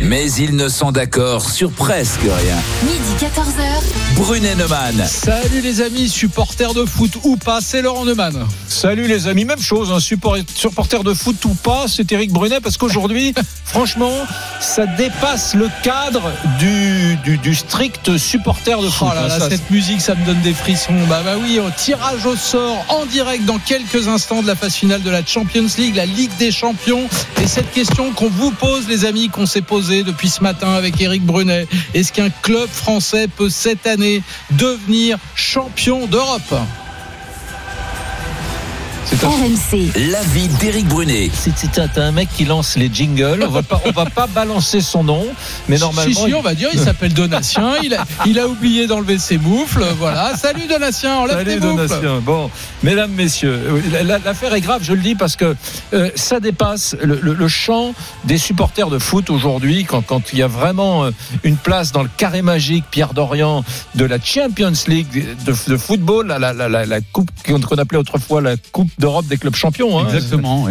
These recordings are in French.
mais ils ne sont d'accord sur presque rien. Midi 14h. Brunet Neumann. Salut les amis, supporters de foot ou pas, c'est Laurent Neumann. Salut les amis, même chose, un support- supporter de foot ou pas, c'est Eric Brunet parce qu'aujourd'hui, franchement, ça dépasse le cadre du, du, du strict supporter de foot. Oh là là, Ça, cette musique, ça me donne des frissons. Bah bah oui, au tirage au sort en direct dans quelques instants de la phase finale de la Champions League, la Ligue des Champions. Et cette question qu'on vous pose, les amis, qu'on s'est posée depuis ce matin avec Eric Brunet, est-ce qu'un club français peut cette année devenir champion d'Europe? RMC. L'avis d'Éric Brunet. c'est- un, mec qui lance les jingles. On va pas, on va pas balancer son nom, mais normalement. Si, si, on va dire, il s'appelle Donatien, il a, il a oublié d'enlever ses moufles, voilà. Salut Donatien, enlève tes Salut moufles. Donatien. Bon, mesdames, messieurs, la- la- l'affaire est grave, je le dis, parce que euh, ça dépasse le, le- le champ des supporters de foot aujourd'hui, quand, quand il y a vraiment euh, une place dans le carré magique, Pierre Dorian, de la Champions League de, de football, la, la, la, la- la coupe qu'on appelait autrefois la Coupe d'Europe des clubs champions. hein.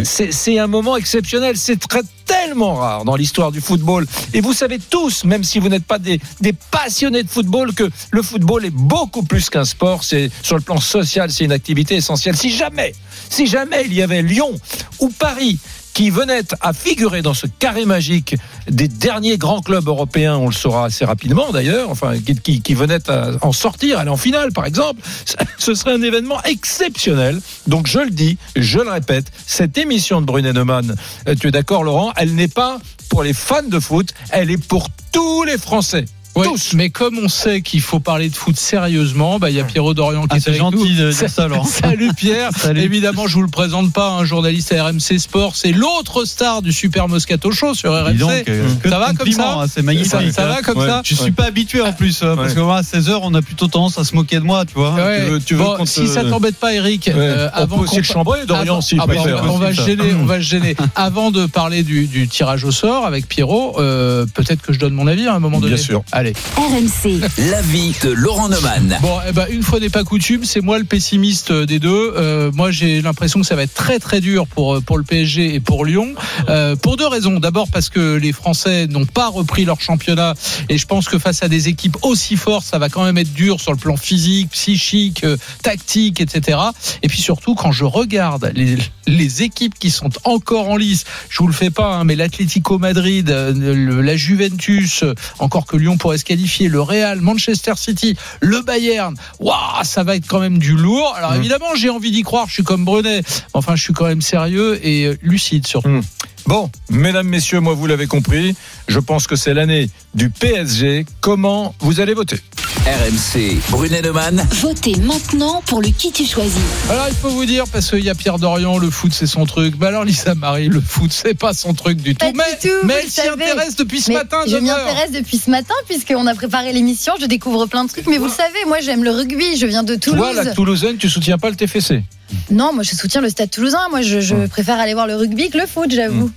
C'est c'est un moment exceptionnel. C'est très tellement rare dans l'histoire du football. Et vous savez tous, même si vous n'êtes pas des, des passionnés de football, que le football est beaucoup plus qu'un sport. C'est sur le plan social, c'est une activité essentielle. Si jamais, si jamais il y avait Lyon ou Paris qui venaient à figurer dans ce carré magique des derniers grands clubs européens, on le saura assez rapidement d'ailleurs, enfin qui, venaient à en sortir, aller en finale par exemple, ce serait un événement exceptionnel. Donc je le dis, je le répète, cette émission de Brunet Neumann, euh, tu es d'accord Laurent, elle n'est pas pour les fans de foot, elle est pour tous les Français. Ouais, Tous. mais comme on sait qu'il faut parler de foot sérieusement, bah il y a Pierrot Dorian qui Ah, est c'est avec gentil nous. de dire ça, Laurent. Salut Pierre. Salut. Évidemment, je vous le présente pas, un journaliste à RMC Sport, c'est l'autre star du Super Moscato Show sur RMC. Donc, euh, ça va comme ça hein, C'est magnifique. ça, ça va comme Ouais. ça Je suis pas habitué en plus, euh, parce que moi, à 16h, on a plutôt tendance à se moquer de moi, tu vois. Ouais. tu veux- tu veux Bon, qu'on te- si ça t'embête pas, Eric, euh, avant peut aussi qu'on le chambrer, Dorian, avant- s'il ah préfère. on, va- on va aussi, se ça. gêner, on va se gêner. Avant de parler du, du tirage au sort avec Pierrot, euh, peut-être que je donne mon avis à un moment donné. Bien sûr. Allez. RMC. L'avis de Laurent Neumann. Bon, eh ben, une fois n'est pas coutume, c'est moi le pessimiste euh, des deux. Euh, moi, j'ai l'impression que ça va être très très dur pour euh, pour le PSG et pour Lyon, euh, pour deux raisons. D'abord parce que les Français n'ont pas repris leur championnat, et je pense que face à des équipes aussi fortes, ça va quand même être dur sur le plan physique, psychique, euh, tactique, etc. Et puis surtout, quand je regarde les les équipes qui sont encore en lice, je vous le fais pas, hein, mais l'Atlético Madrid, euh, le- la Juventus, encore que Lyon pourrait se qualifier, le Real, Manchester City, le Bayern, waouh, ça va être quand même du lourd. Alors Mmh. évidemment, j'ai envie d'y croire, je suis comme Brunet, enfin je suis quand même sérieux et lucide surtout. Mmh. Bon, mesdames, messieurs, moi vous l'avez compris, je pense que c'est l'année du PSG. Comment vous allez voter RMC, Brunet Neumann. Votez maintenant pour le qui tu choisis. Alors il faut vous dire, parce qu'il y a Pierre Dorian, le foot c'est son truc, mais alors Lisa Marie, le foot c'est pas son truc du Pas tout. du mais tout, mais elle le s'y intéresse depuis ce Mais matin. je m'y 9 heures. intéresse depuis ce matin puisqu'on a préparé l'émission. Je découvre plein de trucs. Mais vous le savez, moi j'aime le rugby. Je viens de Toulouse. Toi, la Toulousaine, tu soutiens pas le TFC Non, moi je soutiens le Stade Toulousain. Moi je, je préfère aller voir le rugby que le foot, j'avoue. Mmh,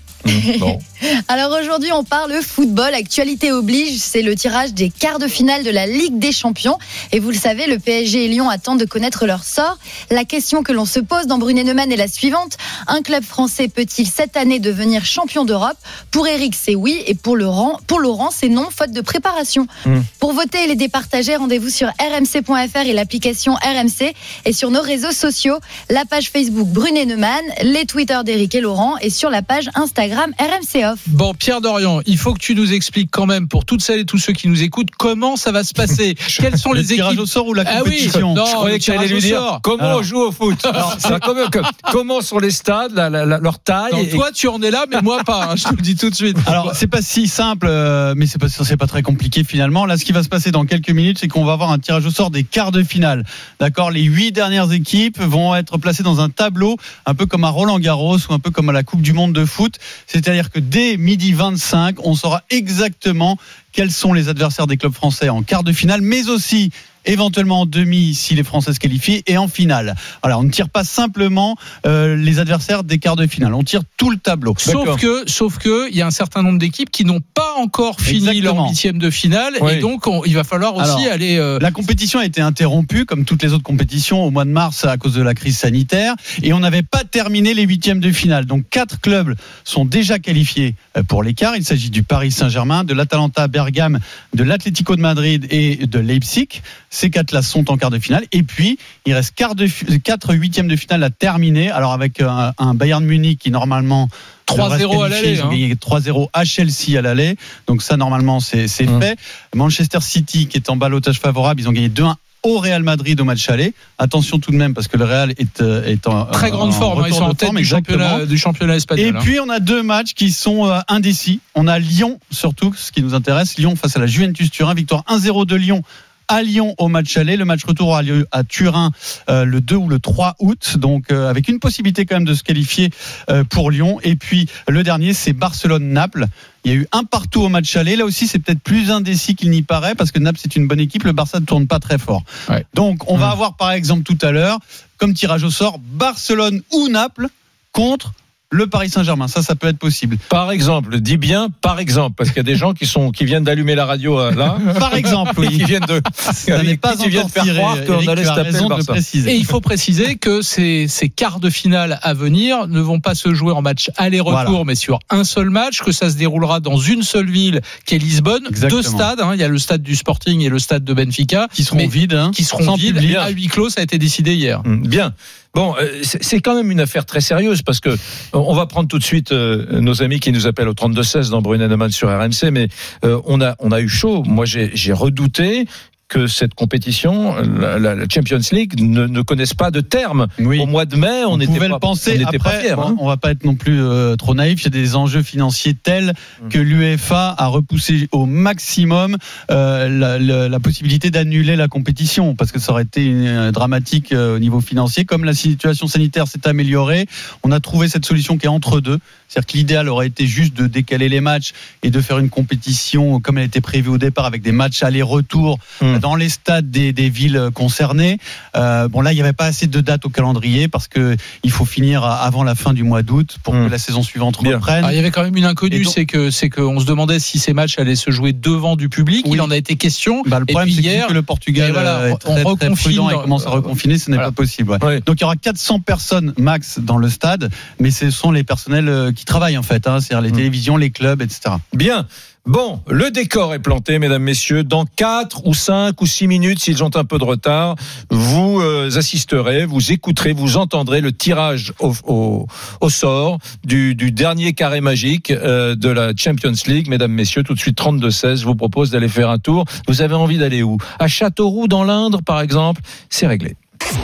Bon. Alors aujourd'hui, on parle football. Actualité oblige, c'est le tirage des quarts de finale de la Ligue des Champions. Et vous le savez, le PSG et Lyon attendent de connaître leur sort. La question que l'on se pose dans Brunet Neumann est la suivante un club français peut-il cette année devenir champion d'Europe? Pour Eric, c'est oui, et pour Laurent, pour Laurent, c'est non, faute de préparation. Mm. Pour voter et les départager, rendez-vous sur rmc.fr et l'application RMC et sur nos réseaux sociaux, la page Facebook Brunet Neumann, les Twitter d'Eric et Laurent et sur la page Instagram Instagram RMC Off. Bon, Pierre Dorian, il faut que tu nous expliques quand même, pour toutes celles et tous ceux qui nous écoutent, comment ça va se passer. Quelles sont Le les tirage équipes au sort ou la Ah oui, compétition non, Je croyais que tu allais tirage lui au dire sort. comment Alors. on joue au foot. Comment, que- comment sont les stades, la- la- la- leur taille. Non, et- toi, tu en es là, mais moi pas. hein, je te le dis tout de suite. Alors, c'est pas si simple, euh, mais c'est pas, c'est pas très compliqué finalement. Là, ce qui va se passer dans quelques minutes, c'est qu'on va avoir un tirage au sort des quarts de finale. D'accord? Les huit dernières équipes vont être placées dans un tableau, un peu comme à Roland Garros ou un peu comme à la Coupe du Monde de foot. C'est-à-dire que dès midi 25, on saura exactement quels sont les adversaires des clubs français en quart de finale, mais aussi éventuellement en demi si les Français se qualifient et en finale. Voilà, on ne tire pas simplement euh, les adversaires des quarts de finale, on tire tout le tableau. Sauf que, sauf que, il y a un certain nombre d'équipes qui n'ont pas encore fini Exactement. leur huitième de finale, Oui. et donc on- il va falloir aussi Alors, aller. euh, La compétition a été interrompue, comme toutes les autres compétitions, au mois de mars à cause de la crise sanitaire, et on n'avait pas terminé les huitièmes de finale. Donc quatre clubs sont déjà qualifiés euh, pour l'écart. Il s'agit du Paris Saint-Germain, de l'Atalanta Bergame, de l'Atlético de Madrid et de Leipzig. Ces quatre-là sont en quart de finale. Et puis, il reste quart de, quatre huitièmes de finale à terminer. Alors avec un, un Bayern Munich qui normalement 3-0 devrait se à l'aller, Ils ont hein. gagné 3-0 à Chelsea à l'aller. Donc ça, normalement, c'est Hum. fait. Manchester City, qui est en balotage favorable, ils ont gagné 2-1 au Real Madrid au match aller. Attention tout de même, parce que le Real est, euh, est en très grande en forme, hein, ils sont en tête forme, du championnat, du championnat espagnol. Et hein. puis on a deux matchs qui sont euh, indécis. On a Lyon surtout, ce qui nous intéresse. Lyon face à la Juventus Turin, victoire 1-0 de Lyon à Lyon au match aller. Le match retour aura lieu à Turin euh, le 2 ou le 3 août, donc euh, avec une possibilité quand même de se qualifier euh, pour Lyon. Et puis le dernier, c'est Barcelone-Naples. Il y a eu un partout au match aller. Là aussi, c'est peut-être plus indécis qu'il n'y paraît parce que Naples c'est une bonne équipe. Le Barça ne tourne pas très fort. Ouais. Donc on va Mmh. avoir par exemple tout à l'heure, comme tirage au sort, Barcelone ou Naples contre le Paris Saint-Germain. Ça, ça peut être possible. Par exemple, dis bien par exemple, parce qu'il y a des gens qui sont qui viennent d'allumer la radio euh, là, Par exemple, et qui oui. viennent de Ça n'est pas qui viennent encore faire croire qu'on allait se taper le Barça. Et il faut préciser que ces, ces quarts de finale à venir ne vont pas se jouer en match aller-retour, Voilà. mais sur un seul match, que ça se déroulera dans une seule ville, qui est Lisbonne. Exactement. Deux stades, hein, il y a le stade du Sporting et le stade de Benfica, qui seront vides, hein, qui seront sans vides public. à huis clos. Ça a été décidé hier. Hum, Bien. Bon, euh, c'est quand même une affaire très sérieuse parce que on va prendre tout de suite euh, nos amis qui nous appellent au 32 16 dans Brunet sur RMC, mais euh, on a on a eu chaud. Moi, j'ai redouté que cette compétition, la, Champions League, ne, ne connaisse pas de terme. Oui. Au mois de mai, on On, n'était pouvait pas, le penser. on n'était pas Après, fiers. bon, hein. on va pas être non plus euh, trop naïf. Il y a des enjeux financiers tels Mm. que l'UEFA a repoussé au maximum euh, la, la- la possibilité d'annuler la compétition parce que ça aurait été une- euh, dramatique au niveau financier. Comme la situation sanitaire s'est améliorée, on a trouvé cette solution qui est entre deux. C'est-à-dire que l'idéal aurait été juste de décaler les matchs et de faire une compétition comme elle était prévue au départ avec des matchs aller-retour Mm. dans les stades des, des villes concernées. Euh, bon là, il n'y avait pas assez de dates au calendrier parce que il faut finir avant la fin du mois d'août pour Mm. que la saison suivante Bien. reprenne. Alors, il y avait quand même une inconnue, c'est que c'est qu'on se demandait si ces matchs allaient se jouer devant du public. Oui. Il en a été question. Bah, le Et problème, c'est que, hier, vu que le Portugal voilà, euh, est on très, prudent et commence à reconfiner, ce n'est Voilà. pas possible. ouais. Ouais. Donc il y aura 400 personnes max dans le stade, mais ce sont les personnels euh, qui travaillent en fait, hein, c'est-à-dire les Mm. télévisions, les clubs, etc. Bien. Bon, le décor est planté, mesdames, messieurs. Dans 4 ou 5 ou 6 minutes, s'ils ont un peu de retard, vous euh, assisterez, vous écouterez, vous entendrez le tirage au, au, au sort du, du dernier carré magique euh, de la Champions League. Mesdames, messieurs, tout de suite 32-16, je vous propose d'aller faire un tour. Vous avez envie d'aller où? À Châteauroux, dans l'Indre, par exemple? C'est réglé.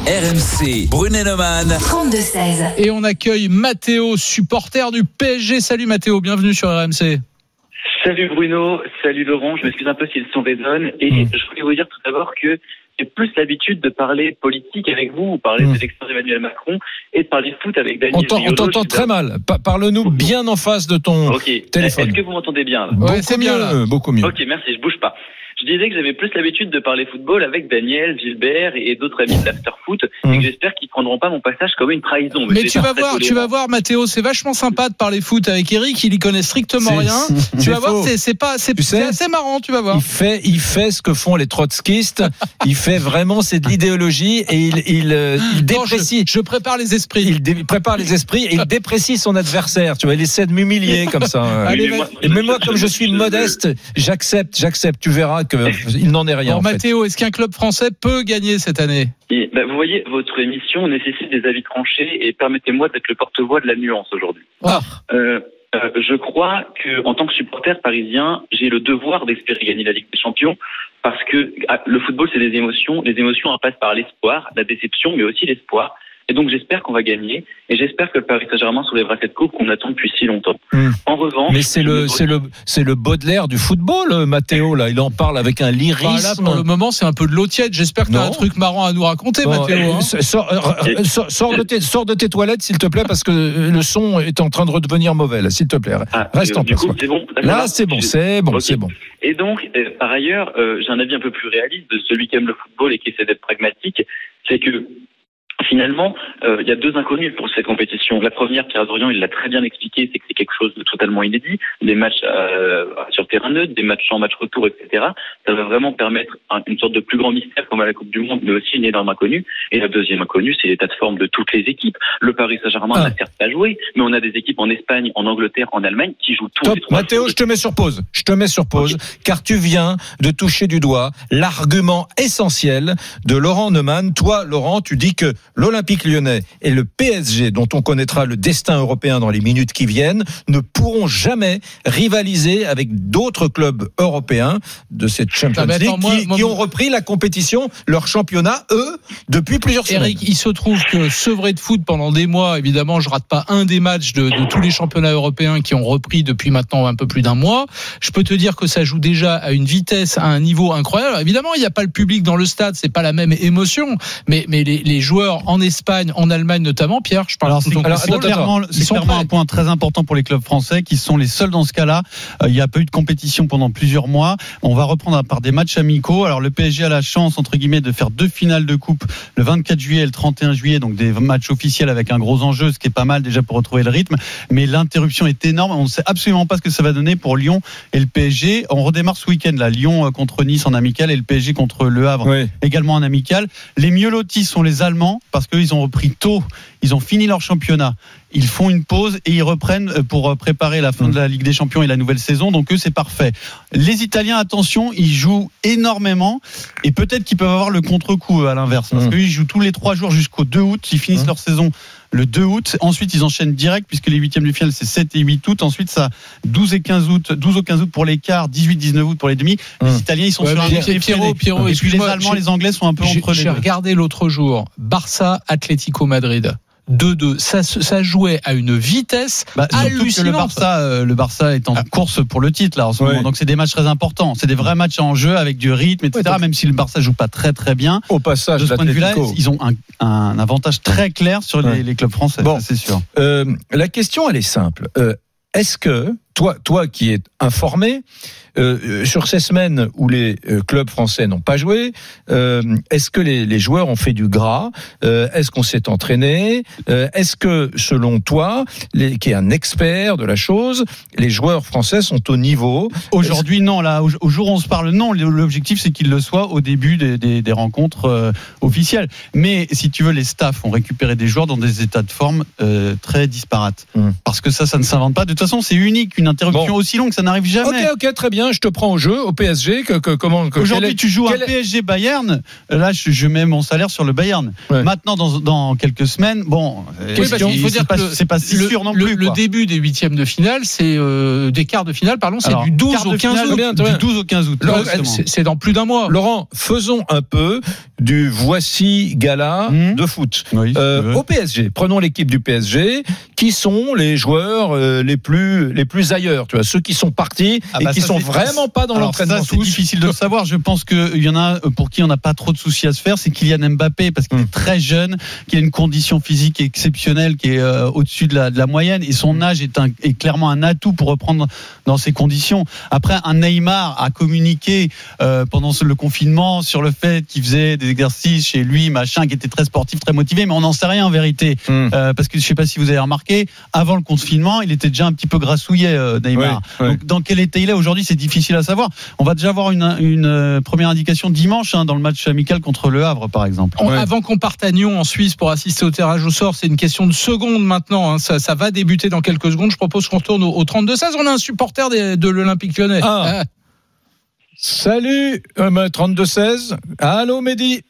RMC, Brunet-Neumann. 32-16. Et on accueille Mathéo, supporter du PSG. Salut Mathéo, bienvenue sur RMC. Salut Bruno, salut Laurent, je m'excuse un peu si le son résonne et Mm. je voulais vous dire tout d'abord que j'ai plus l'habitude de parler politique avec vous, ou parler Mm. des élections d'Emmanuel Macron et de parler foot avec Daniel On t'entend très mal. Pa- Parle-nous bien en face de ton téléphone. est-ce que vous m'entendez bien là? Ouais, beaucoup c'est bien, mieux, là. beaucoup mieux. Ok, merci, je bouge pas. Je disais que j'avais plus l'habitude de parler football avec Daniel, Gilbert et d'autres amis de l'afterfoot et que j'espère qu'ils prendront pas mon passage comme une trahison. Mais tu vas voir, tu vas voir Mathéo, c'est vachement sympa de parler foot avec Eric, il y connaît strictement rien. Tu c'est vas voir, faux. c'est c'est pas c'est assez marrant, tu vas voir. Il fait, il fait ce que font les trotskistes. il fait vraiment, c'est de l'idéologie et il, il, euh, il Non, je, déprécie. je prépare les esprits. Il dé- prépare les esprits et il déprécie son adversaire. Tu vois, il essaie de m'humilier comme ça. Allez, mais moi- même moi, comme je suis modeste, j'accepte, j'accepte. Tu verras que il n'en est rien. Alors en fait. Mathéo, est-ce qu'un club français peut gagner cette année? Et, bah, vous voyez, votre émission nécessite des avis tranchés et permettez-moi d'être le porte-voix de la nuance aujourd'hui. Ah. Euh, euh, je crois que en tant que supporter parisien, j'ai le devoir d'espérer gagner la Ligue des Champions parce que ah, le football, c'est des émotions. Les émotions elles passent par l'espoir, la déception, mais aussi l'espoir. Et donc j'espère qu'on va gagner et j'espère que le Paris Saint-Germain soulèvera cette coupe qu'on attend depuis si longtemps. Hmm. En revanche, Mais c'est le, c'est le, c'est le Baudelaire du football, euh, Mathéo, là. Il en parle avec un Bah, là, lyrisme. pour le moment, c'est un peu de l'eau tiède. J'espère que tu as un truc marrant à nous raconter, Bon, Mathéo. hein. sors, euh, euh, sors- sors de tes, sors de tes toilettes, s'il te plaît, parce que le son est en train de redevenir mauvais, s'il te plaît. Ah, Reste en place. coup, bon. Là, c'est bon, c'est bon, c'est bon. Et donc, euh, par ailleurs, euh, j'ai un avis un peu plus réaliste de celui qui aime le football et qui essaie d'être pragmatique, c'est que finalement, euh, il y a deux inconnus pour cette compétition. La première, Pierre Dorian, il l'a très bien expliqué, c'est que c'est quelque chose de totalement inédit. Des matchs euh, sur terrain neutre, des matchs en match retour, etc. Ça va vraiment permettre un- une sorte de plus grand mystère comme à la Coupe du Monde, mais aussi une énorme inconnue. Et la deuxième inconnue, c'est l'état de forme de toutes les équipes. Le Paris Saint-Germain Ah. n'a certes pas joué, mais on a des équipes en Espagne, en Angleterre, en Allemagne qui jouent tous Top. les trois Mathéo, je te mets sur pause. Je te mets sur pause, car tu viens de toucher du doigt l'argument essentiel de Laurent Neumann. Toi, Laurent, tu dis que l'Olympique lyonnais et le PSG, dont on connaîtra le destin européen dans les minutes qui viennent, ne pourront jamais rivaliser avec d'autres clubs européens de cette Champions Ah, attends, League moi- qui, moi- qui ont repris la compétition, leur championnat, eux, depuis plusieurs semaines. Eric, il se trouve que sevré de foot pendant des mois, évidemment, je rate pas un des matchs de, de tous les championnats européens qui ont repris depuis maintenant un peu plus d'un mois. Je peux te dire que ça joue déjà à une vitesse, à un niveau incroyable. Alors, évidemment, il n'y a pas le public dans le stade, c'est pas la même émotion, mais, mais les, les joueurs en Espagne, en Allemagne notamment, Pierre, je parle Alors c'est alors, c'est clairement, c'est sont clairement un point très important pour les clubs français qui sont les seuls dans ce cas-là. Euh, il n'y a pas eu de compétition pendant plusieurs mois. On va reprendre par des matchs amicaux. Alors le PSG a la chance entre guillemets de faire deux finales de coupe le 24 juillet et le 31 juillet, donc des matchs officiels avec un gros enjeu, ce qui est pas mal déjà pour retrouver le rythme. Mais l'interruption est énorme. On ne sait absolument pas ce que ça va donner pour Lyon et le PSG. On redémarre ce week-end là, Lyon euh, contre Nice en amical et le PSG contre Le Havre Oui. également en amical. Les mieux lotis sont les Allemands parce qu'ils ont repris tôt, ils ont fini leur championnat. Ils font une pause et ils reprennent euh, pour euh, préparer la fin de la Ligue des Champions et la nouvelle saison. Donc eux, c'est parfait. Les Italiens, attention, ils jouent énormément et peut-être qu'ils peuvent avoir le contre-coup euh, à l'inverse parce Mhm. qu'ils jouent tous les trois jours jusqu'au 2 août. Ils finissent Mhm. leur saison le 2 août. Ensuite, ils enchaînent direct puisque les huitièmes du final, c'est 7 et 8 août. Ensuite, ça 12 et 15 août, 12 au 15 août pour les quarts, 18, 19 août pour les demi. Les Mhm. Italiens, ils sont Ouais, sur un Pierrot. Pierrot, Et puis les Allemands, les Anglais sont un peu entre les j'ai regardé l'autre jour Barça Atlético Madrid 2-2. Ça, ça jouait à une vitesse Bah, que le. Barça, euh, le Barça est en Ah. course pour le titre là en ce moment. Donc c'est des matchs très importants. C'est des vrais matchs en jeu avec du rythme, etc. Ouais, donc- Même si le Barça joue pas très très bien. Au passage, De ce point de vue-là, ils ont un, un avantage très clair sur les, Ouais. les clubs français. Bon. c'est sûr. Euh, la question, elle est simple. Euh, Est-ce que toi, toi qui es informé euh, euh, sur ces semaines où les euh, clubs français n'ont pas joué, euh, est-ce que les, les joueurs ont fait du gras Euh, Est-ce qu'on s'est entraîné Est-ce que, selon toi, les, qui est un expert de la chose, les joueurs français sont au niveau? Aujourd'hui, non. Là, au, au jour où on se parle, non. L'objectif, c'est qu'ils le soient au début des, des- des rencontres officielles. Mais si tu veux, les staffs ont récupéré des joueurs dans des états de forme très disparates. Hum. Parce que ça, ça ne s'invente pas. De toute façon, c'est unique. Une interruption Bon. aussi longue, ça n'arrive jamais. Ok, ok, très bien. Je te prends au jeu, au PSG. Que, que- comment que- Aujourd'hui, est- tu joues est- PSG Bayern. Là, je, je mets mon salaire sur le Bayern. Ouais. Maintenant, dans, dans quelques semaines, bon, euh, Oui, parce qu'il faut dire pas, que le- c'est pas si le, sûr non le- plus. le quoi. début des huitièmes de finale, c'est euh, des quarts de finale, pardon, c'est du 12 quart au de 15 finale, août. Très bien, très bien. Du 12 au 15 août. Laurent, exactement. C'est dans plus d'un mois. Laurent, faisons un peu du voici gala Hum. de foot. Oui, Euh, au PSG, prenons l'équipe du PSG. Qui sont les joueurs euh, les plus les plus ailleurs Tu vois, ceux qui sont partis Ah et bah qui ça, sont vraiment pas dans l'entraînement c'est difficile de le savoir. Je pense qu'il y en a pour qui on n'a pas trop de soucis à se faire, c'est Kylian Mbappé parce qu'il Mm. est très jeune, qu'il a une condition physique exceptionnelle qui est euh, au-dessus de la, de la moyenne et son âge est, un- est clairement un atout pour reprendre dans ces conditions. Après, un Neymar a communiqué euh, pendant ce- le confinement sur le fait qu'il faisait des exercices chez lui, machin, qui était très sportif, très motivé, mais on n'en sait rien en vérité. Mm. Euh, parce que je sais pas si vous avez remarqué, avant le confinement, il était déjà un petit peu grassouillet, euh, Neymar. Ouais, ouais. Donc, dans quel état il est aujourd'hui, c'est difficile à savoir. On va déjà avoir une, une euh, première indication dimanche hein, dans le match amical contre Le Havre, par exemple. Ouais. Avant qu'on parte à Nyon en Suisse pour assister au tirage au sort, c'est une question de secondes maintenant. hein. Ça, ça va débuter dans quelques secondes. Je propose qu'on retourne au, au 32-16. On a un supporter des- de l'Olympique lyonnais. Ah. Ah. Salut, euh, 32-16. Allô, Mehdi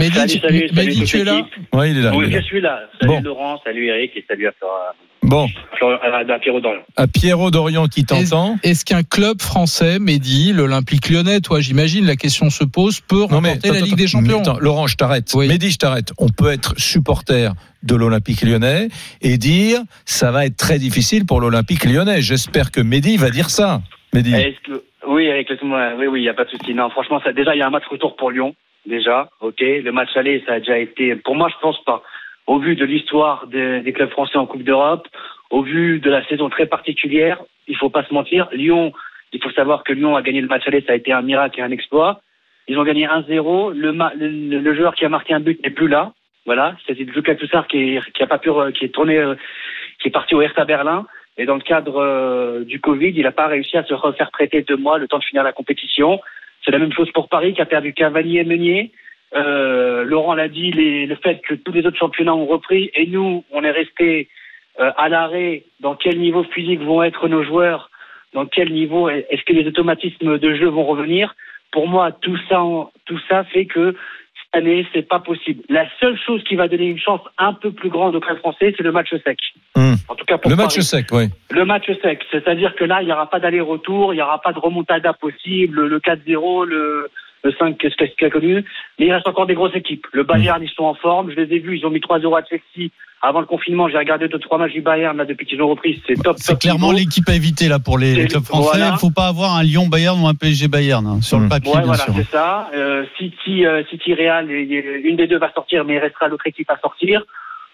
Mehdi, Salut, tu- salut, salut Mehdi, tu es là. Ouais, il est là. Oui, il est je suis là. Salut Bon. Laurent, salut Eric et salut à, Flora- Bon, à, Pierrot Dorian. à Pierrot Dorian qui t'entend. Est-ce qu'un club français, Mehdi, l'Olympique lyonnais, toi j'imagine, la question se pose, peut remporter la attends, Ligue des Champions attends, Laurent, je t'arrête. Oui. Mehdi, je t'arrête. On peut être supporter de l'Olympique lyonnais et dire ça va être très difficile pour l'Olympique lyonnais. J'espère que Mehdi va dire ça. Mehdi. Que oui, Eric, laisse-moi- oui, oui, il y a pas de souci. Non, franchement, ça, déjà, il y a un match retour pour Lyon. Déjà, ok. Le match aller, ça a déjà été. Pour moi, je pense pas. Au vu de l'histoire des, des clubs français en Coupe d'Europe, au vu de la saison très particulière, il faut pas se mentir. Lyon, il faut savoir que Lyon a gagné le match aller, ça a été un miracle et un exploit. Ils ont gagné 1-0. Le, le, le joueur qui a marqué un but n'est plus là. Voilà, c'est Lucas Toussard qui, qui a pas pu, qui est tourné, euh, qui est parti au Hertha Berlin. Et dans le cadre euh, du Covid, il n'a pas réussi à se refaire prêter deux mois, le temps de finir la compétition. C'est la même chose pour Paris, qui a perdu Cavalier et Meunier. Euh, Laurent l'a dit, le fait que tous les autres championnats ont repris et nous, on est resté euh, à l'arrêt. Dans quel niveau physique vont être nos joueurs? Dans quel niveau Est-ce que les automatismes de jeu vont revenir? Pour moi, tout ça, tout ça fait que cette année, c'est pas possible. La seule chose qui va donner une chance un peu plus grande au club français, c'est le match sec. Hmm. En tout cas pour Le match sec, oui. Le match sec, c'est-à-dire que là, il n'y aura pas d'aller-retour, il n'y aura pas de remontada possible, le 4-0, le, le 5, qu'est-ce qu'il a connu. Mais il reste encore des grosses équipes. Le Bayern, ils sont en forme, je les ai vus, ils ont mis 3-0 à Chelsea. Avant le confinement, j'ai regardé deux trois matchs du Bayern, là, depuis qu'ils ont repris, c'est top. C'est clairement l'équipe à éviter là pour les, les clubs français. Il Voilà. ne faut pas avoir un Lyon Bayern ou un PSG Bayern hein, sur le Mm. papier, Ouais, bien voilà, c'est ça. Euh, City, euh, City Real, une des deux va sortir, mais il restera l'autre équipe à sortir.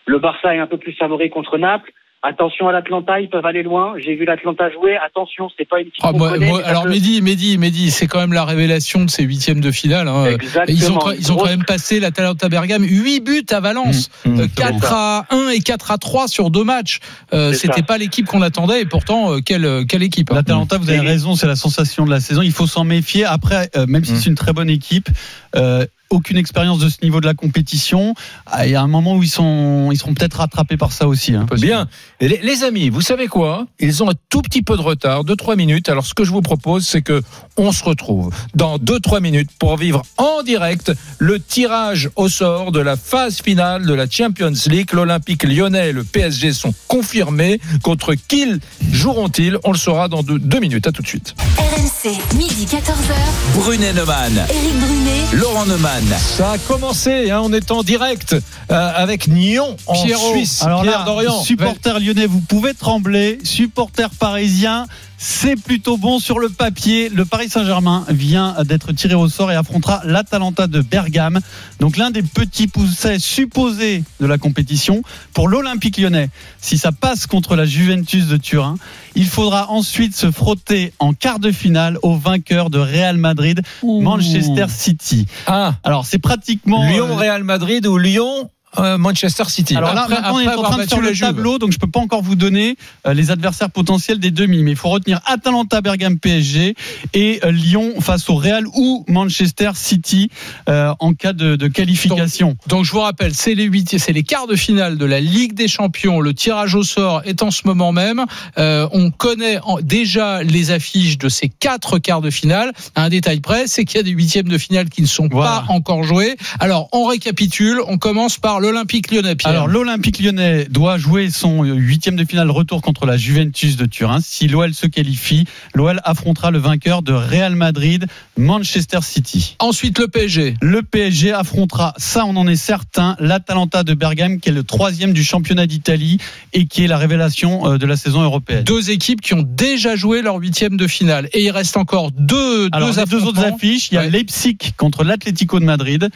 Le Barça est un peu plus favori contre Naples. Attention à l'Atlanta, ils peuvent aller loin. J'ai vu l'Atlanta jouer. Attention, c'est pas une équipe Ah, connaît, moi- alors Mehdi, Mehdi, Mehdi, c'est quand même la révélation de ces huitièmes de finale. hein. Exactement. Ils ont, ils ont quand même passé la Talenta Bergame 8 buts à Valence, Mmh, Euh, mmh. 4 à 1 et 4 à 3 sur deux matchs. Euh, C'était pas l'équipe qu'on attendait et pourtant euh, quelle quelle équipe. hein. L'Atalanta, vous avez raison, c'est la sensation de la saison. Il faut s'en méfier. Après, euh, même si Mm. c'est une très bonne équipe, euh, aucune expérience de ce niveau de la compétition. Ah, Il y a un moment où ils sont, ils seront peut-être rattrapés par ça aussi. hein. Bien. Les, les amis, vous savez quoi? Ils ont un tout petit peu de retard, 2-3 minutes. Alors, ce que je vous propose, c'est que on se retrouve dans 2-3 minutes pour vivre en direct le tirage au sort de la phase finale de la Champions League. L'Olympique lyonnais et le PSG sont confirmés. Contre qui joueront-ils? On le saura dans 2 minutes. À tout de suite. RMC, midi 14h. Brunet Neumann, Éric Brunet. Laurent Neumann. Ça a commencé, hein, on est en direct euh, avec Nyon en Pierrot. Suisse. Alors Pierre là, Dorian. supporters lyonnais, vous pouvez trembler. Supporters parisiens, c'est plutôt bon sur le papier. Le Paris Saint-Germain vient d'être tiré au sort et affrontera l'Atalanta de Bergame. Donc l'un des petits poussets supposés de la compétition. Pour l'Olympique lyonnais, si ça passe contre la Juventus de Turin, il faudra ensuite se frotter en quart de finale au vainqueur de Real Madrid, Manchester City. Ah, Alors c'est pratiquement... Lyon, euh, Real Madrid ou Lyon, Manchester City. alors là, Après- maintenant, on est après en train de faire le Juve. tableau, donc je peux pas encore vous donner euh, les adversaires potentiels des demi, mais il faut retenir Atalanta, Bergame, PSG et euh, Lyon face au Real ou Manchester City euh, en cas de, de qualification. Donc je vous rappelle, c'est les huit, c'est les quarts de finale de la Ligue des Champions. Le tirage au sort est en ce moment même. Euh, on connaît en- déjà les affiches de ces quatre quarts de finale. À un détail près, c'est qu'il y a des huitièmes de finale qui ne sont Voilà. pas encore joués. Alors on récapitule. On commence par l'Olympique Lyonnais. Pierre. Alors l'Olympique lyonnais doit jouer son euh, huitième de finale retour contre la Juventus de Turin. Si l'OL se qualifie, l'OL affrontera le vainqueur de Real Madrid, Manchester City. Ensuite le PSG. Le PSG affrontera, ça on en est certain, l'Atalanta de Bergame qui est le troisième du championnat d'Italie et qui est la révélation euh, de la saison européenne. Deux équipes qui ont déjà joué leur huitième de finale. Et il reste encore deux, Alors, deux les deux autres affiches, il y a Ouais. Leipzig contre l'Atlético de Madrid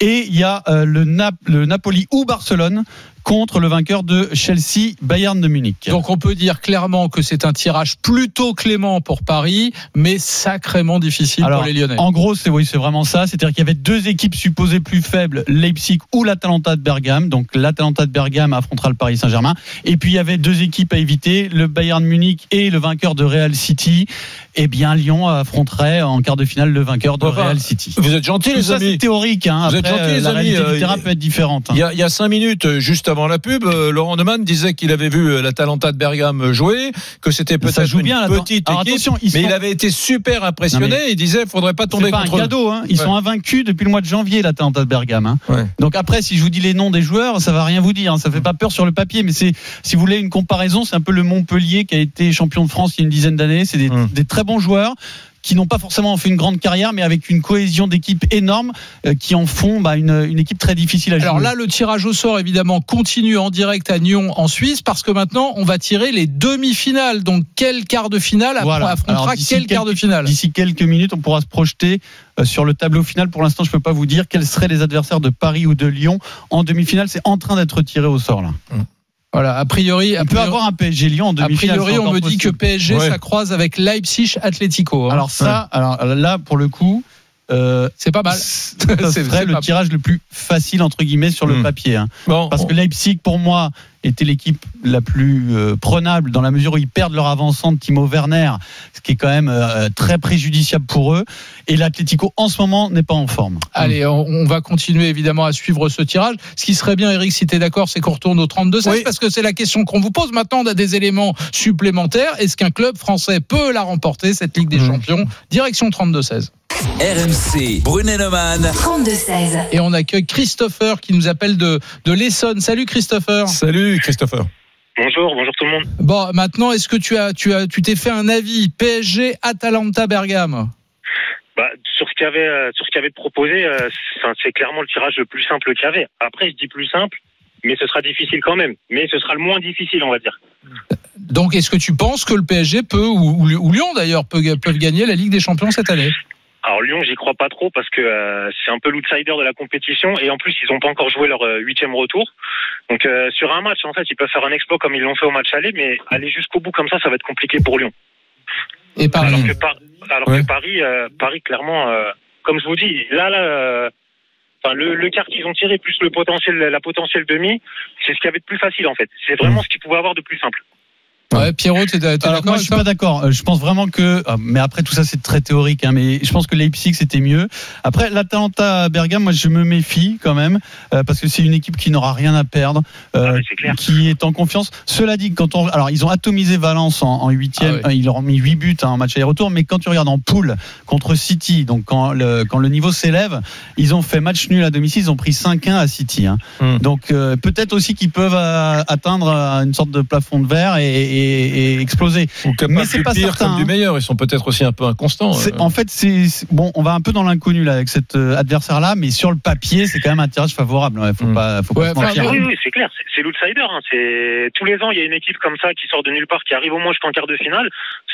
et il y a euh, le, Nap- le Napoli ou Barcelone contre le vainqueur de Chelsea, Bayern de Munich. Donc on peut dire clairement que c'est un tirage plutôt clément pour Paris, mais sacrément difficile Alors, pour les Lyonnais. En gros, c'est oui, c'est vraiment ça. C'est-à-dire qu'il y avait deux équipes supposées plus faibles, Leipzig ou l'Atalanta de Bergame. Donc l'Atalanta de Bergame affrontera le Paris Saint-Germain. Et puis il y avait deux équipes à éviter, le Bayern Munich et le vainqueur de Real City. Eh bien, Lyon affronterait en quart de finale le vainqueur de Enfin, Real City. Vous êtes gentils, Tout les ça, c'est amis. théorique. Hein. Vous êtes gentils, euh, les la amis, réalité euh, du terrain peut être différente. hein. Il y, a, y a cinq minutes, juste avant avant la pub, euh, Laurent Neumann disait qu'il avait vu euh, l'Atalanta de Bergame jouer, que c'était peut-être une bien, petite Alors, équipe, mais sont- il avait été super impressionné. Il disait, faudrait pas tomber pas un contre eux. cadeau, hein. Ils Ouais. sont invaincus depuis le mois de janvier, l'Atalanta de Bergame. hein. Ouais. Donc après, si je vous dis les noms des joueurs, ça va rien vous dire. hein. Ça fait pas peur sur le papier, mais c'est, si vous voulez une comparaison, c'est un peu le Montpellier qui a été champion de France il y a une dizaine d'années. C'est des, Hum. des très bons joueurs qui n'ont pas forcément fait une grande carrière, mais avec une cohésion d'équipe énorme, euh, qui en font bah, une, une équipe très difficile à jouer. Alors là, le tirage au sort, évidemment, continue en direct à Nyon, en Suisse, parce que maintenant, on va tirer les demi-finales. Donc, quel quart de finale Voilà. affrontera Alors, quel quart de finale D'ici quelques minutes, on pourra se projeter euh, sur le tableau final. Pour l'instant, je peux pas vous dire quels seraient les adversaires de Paris ou de Lyon en demi-finale. C'est en train d'être tiré au sort là. Voilà, a priori, a On peut priori, avoir un PSG Lyon en a demi-finale. priori, c'est on me dit que. PSG, Ouais. ça croise avec Leipzig Atlético. hein. Alors ça, alors là pour le coup, euh, c'est pas mal. C'est- c'est le tirage le plus facile entre guillemets sur le Hmm. papier. hein. Bon, Parce que Leipzig, pour moi, était l'équipe la plus euh, prenable dans la mesure où ils perdent leur avançant de Timo Werner, ce qui est quand même euh, très préjudiciable pour eux. Et l'Atlético en ce moment n'est pas en forme. Allez, on, on va continuer évidemment à suivre ce tirage. Ce qui serait bien, Eric, si tu es d'accord, c'est qu'on retourne au 32-16 Oui. parce que c'est la question qu'on vous pose. Maintenant, on a des éléments supplémentaires. Est-ce qu'un club français peut la remporter, cette Ligue des Mhm. Champions? Direction 32-16. RMC, Brunet-Neumann. 32-16. Et on accueille Christopher qui nous appelle de, de l'Essonne. Salut Christopher. salut Christopher. Bonjour, bonjour tout le monde. Bon, maintenant, est-ce que tu as, tu as, tu t'es fait un avis PSG Atalanta Bergame Bah, sur ce qu'il avait, euh, sur ce qu'il avait proposé, euh, c'est- clairement le tirage le plus simple qu'il y avait. Après, je dis plus simple, mais ce sera difficile quand même. Mais ce sera le moins difficile, on va dire. Donc, est-ce que tu penses que le PSG peut, ou, ou- ou Lyon d'ailleurs, peut, peuvent gagner la Ligue des Champions cette année? Alors Lyon, j'y crois pas trop parce que euh, c'est un peu l'outsider de la compétition et en plus ils n'ont pas encore joué leur euh, huitième retour. Donc euh, sur un match, en fait, ils peuvent faire un exploit comme ils l'ont fait au match aller, mais aller jusqu'au bout comme ça, ça va être compliqué pour Lyon. Et Paris Alors que, Par- alors Ouais. que Paris, euh, Paris clairement, euh, comme je vous dis, là, là, euh, enfin le, le quart qu'ils ont tiré plus le potentiel, la potentielle demi, c'est ce qu'il y avait de plus facile en fait. C'est vraiment ce qu'ils pouvaient avoir de plus simple. Ouais, Pierrot, t'es, d'accord moi je suis pas d'accord. Euh, Je pense vraiment que, ah, mais après tout ça c'est très théorique, hein, mais je pense que Leipzig c'était mieux. Après l'Atalanta Bergame, moi je me méfie quand même euh, parce que c'est une équipe qui n'aura rien à perdre, euh, Ah ouais, c'est clair. qui est en confiance. Cela dit, quand on, alors ils ont atomisé Valence en, huitième, Ah ils leur ont mis 8 buts hein, en match aller-retour, mais quand tu regardes en poule contre City, donc quand le, quand le niveau s'élève, ils ont fait match nul à domicile, ils ont pris 5-1 à City. hein. Hmm. Donc euh, peut-être aussi qu'ils peuvent euh, atteindre euh, une sorte de plafond de verre et, et- et exploser. Ou Mais c'est pas pire certain, comme du hein. meilleur. Ils sont peut-être aussi un peu inconstants. Euh. En fait, c'est bon, on va un peu dans l'inconnu là avec cet euh, adversaire-là, mais sur le papier, c'est quand même un tirage favorable. Ouais, faut Mm. pas, faut Ouais, pas se mentir. Ah oui, oui, c'est clair, c'est- c'est l'outsider. Hein. C'est tous les ans, il y a une équipe comme ça qui sort de nulle part, qui arrive au moins jusqu'en quart de finale.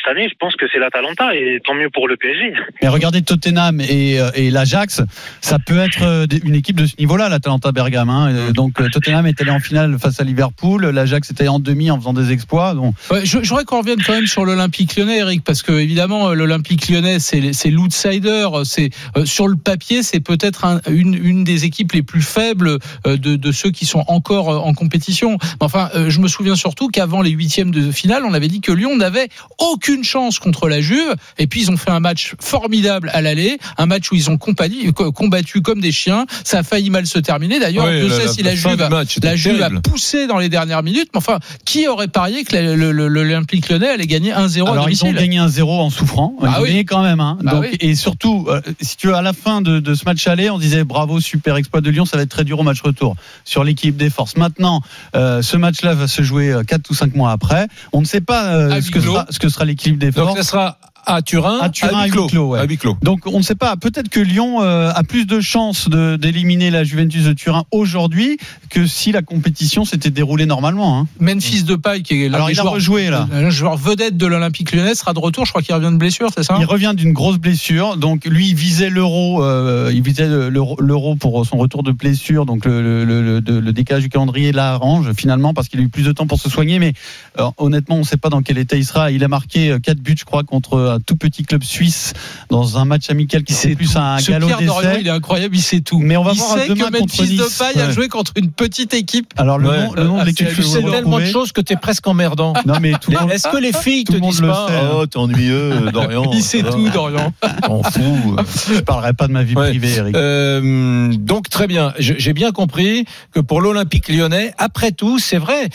Cette année, je pense que c'est l'Atalanta et tant mieux pour le PSG. Mais regardez Tottenham et, euh, et l'Ajax, ça peut être euh, une équipe de ce niveau-là, l'Atalanta Bergame. hein. Donc euh, Tottenham est allé en finale face à Liverpool, l'Ajax était en demi en faisant des exploits. Donc Ouais, je, je voudrais qu'on revienne quand même sur l'Olympique lyonnais, Eric, parce que évidemment, l'Olympique lyonnais, c'est l'outsider. C'est euh, sur le papier, c'est peut-être un- une, une des équipes les plus faibles euh, de, de ceux qui sont encore euh, en compétition. Mais Enfin, euh, je me souviens surtout qu'avant les huitièmes de finale, on avait dit que Lyon n'avait aucune chance contre la Juve. Et puis ils ont fait un match formidable à l'aller, un match où ils ont compagnie- combattu comme des chiens. Ça a failli mal se terminer. D'ailleurs, Ouais, sait la- si la Juve, a- match était la Juve a terrible. poussé dans les dernières minutes. Mais enfin, qui aurait parié que l'Olympique lyonnais allait gagner 1-0 à alors ils ont gagné un 0 en souffrant, ils Ah ont oui. gagné quand même. Hein. Bah Donc, oui. Et surtout, euh, si tu veux, à la fin de, de ce match aller, on disait bravo, super exploit de Lyon, ça va être très dur au match retour sur l'équipe des forces. Maintenant, euh, ce match-là va se jouer 4 ou 5 mois après. On ne sait pas euh, À ce, que sera, ce que sera l'équipe Donc ça sera à Turin, À Turin, à huis huis clos. clos, ouais. À huis clos. Donc on ne sait pas. Peut-être que Lyon euh, a plus de chances d'éliminer la Juventus de Turin aujourd'hui que si la compétition s'était déroulée normalement. hein. Memphis Depay, qui est Alors il a rejoué là. un joueur vedette de l'Olympique lyonnais, sera de retour. Je crois qu'il revient de blessure, c'est ça? Il revient d'une grosse blessure, donc lui il visait l'euro, euh, il visait le- l'euro pour son retour de blessure, donc le, le, le- le- le décalage du calendrier l'arrange finalement parce qu'il a eu plus de temps pour se soigner, mais euh, honnêtement on ne sait pas dans quel état il sera. Il a marqué 4 buts je crois contre un tout petit club suisse dans un match amical qui c'est plus un Ce galop Pierre Dorian, d'essai. il est incroyable, il sait tout. Mais on va il voir sait demain que contre Memphis Nice. Depay a Ouais. joué contre une petite équipe. Alors le Ouais. nom, le nom de l'équipe, Ah, je Tu sais tellement de choses que t'es presque emmerdant. Non mais tout le monde, Est-ce que les filles te disent le pas sait, hein. Oh, t'es ennuyeux, Dorian. Il sait tout, Dorian. On fout. je parlerai pas de ma vie privée, Eric. Euh, donc très bien, j'ai bien compris que pour l'Olympique lyonnais, après tout, c'est vrai,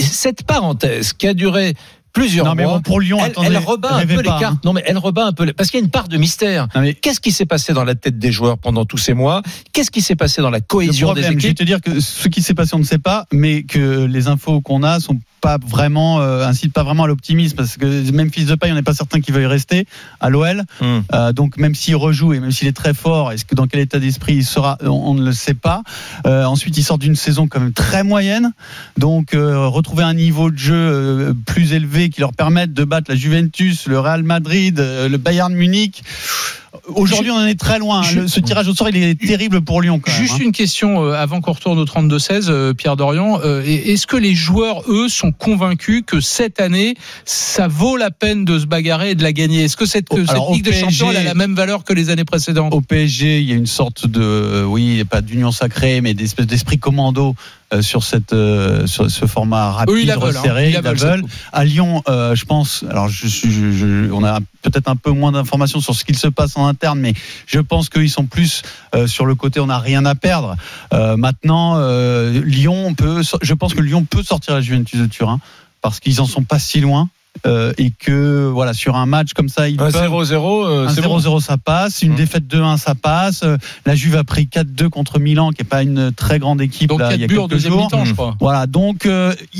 cette parenthèse qui a duré plusieurs non mais mois, bon, pour Lyon, elle, attendez, elle rebat un peu pas, les cartes. hein. Non mais elle rebat un peu, les- parce qu'il y a une part de mystère. Non, mais Qu'est-ce qui s'est passé dans la tête des joueurs pendant tous ces mois? Qu'est-ce qui s'est passé dans la cohésion problème, des je vais équipes? te dire que ce qui s'est passé, on ne sait pas, mais que les infos qu'on a sont pas vraiment euh, incitent pas vraiment à l'optimisme parce que même fils de paille, on n'est pas certain qu'il veuille rester à l'OL. Hmm. Euh, donc même s'il rejoue et même s'il est très fort, est-ce que dans quel état d'esprit il sera, on, on ne le sait pas. Euh, ensuite, il sort d'une saison quand même très moyenne, donc euh, retrouver un niveau de jeu plus élevé qui leur permette de battre la Juventus, le Real Madrid, euh, le Bayern Munich. Aujourd'hui, on en est très loin. Je- Le- ce tirage au sort, il est terrible pour Lyon. Quand même, Juste hein. une question euh, avant qu'on retourne au 32-16, euh, Pierre Dorian. Euh, Est-ce que les joueurs, eux, sont convaincus que cette année, ça vaut la peine de se bagarrer et de la gagner? Est-ce que cette, que Oh, alors, cette Ligue des PSG, Champions elle a la même valeur que les années précédentes? Au PSG, il y a une sorte de, oui, pas d'union sacrée, mais d'espèce d'esprit commando sur cette, euh, sur ce format rapide, ils veulent. hein. resserré. Ils la ils coupe. À Lyon, euh, je pense, alors je suis, je- je- on a peut-être un peu moins d'informations sur ce qu'il se passe en interne, mais je pense qu'ils sont plus euh, sur le côté on n'a rien à perdre. Euh, maintenant, euh, Lyon peut, je pense que Lyon peut sortir la Juventus de Turin parce qu'ils en sont pas si loin. euh, et que voilà sur un match comme ça ils Un peuvent 0-0, euh, 0-0 bon. ça passe, une Mmh. défaite 2-1 ça passe. Euh, La Juve a pris 4-2 contre Milan qui est pas une très grande équipe Donc là, il y 4 a en quelques jours. mi-temps, je crois. Voilà, donc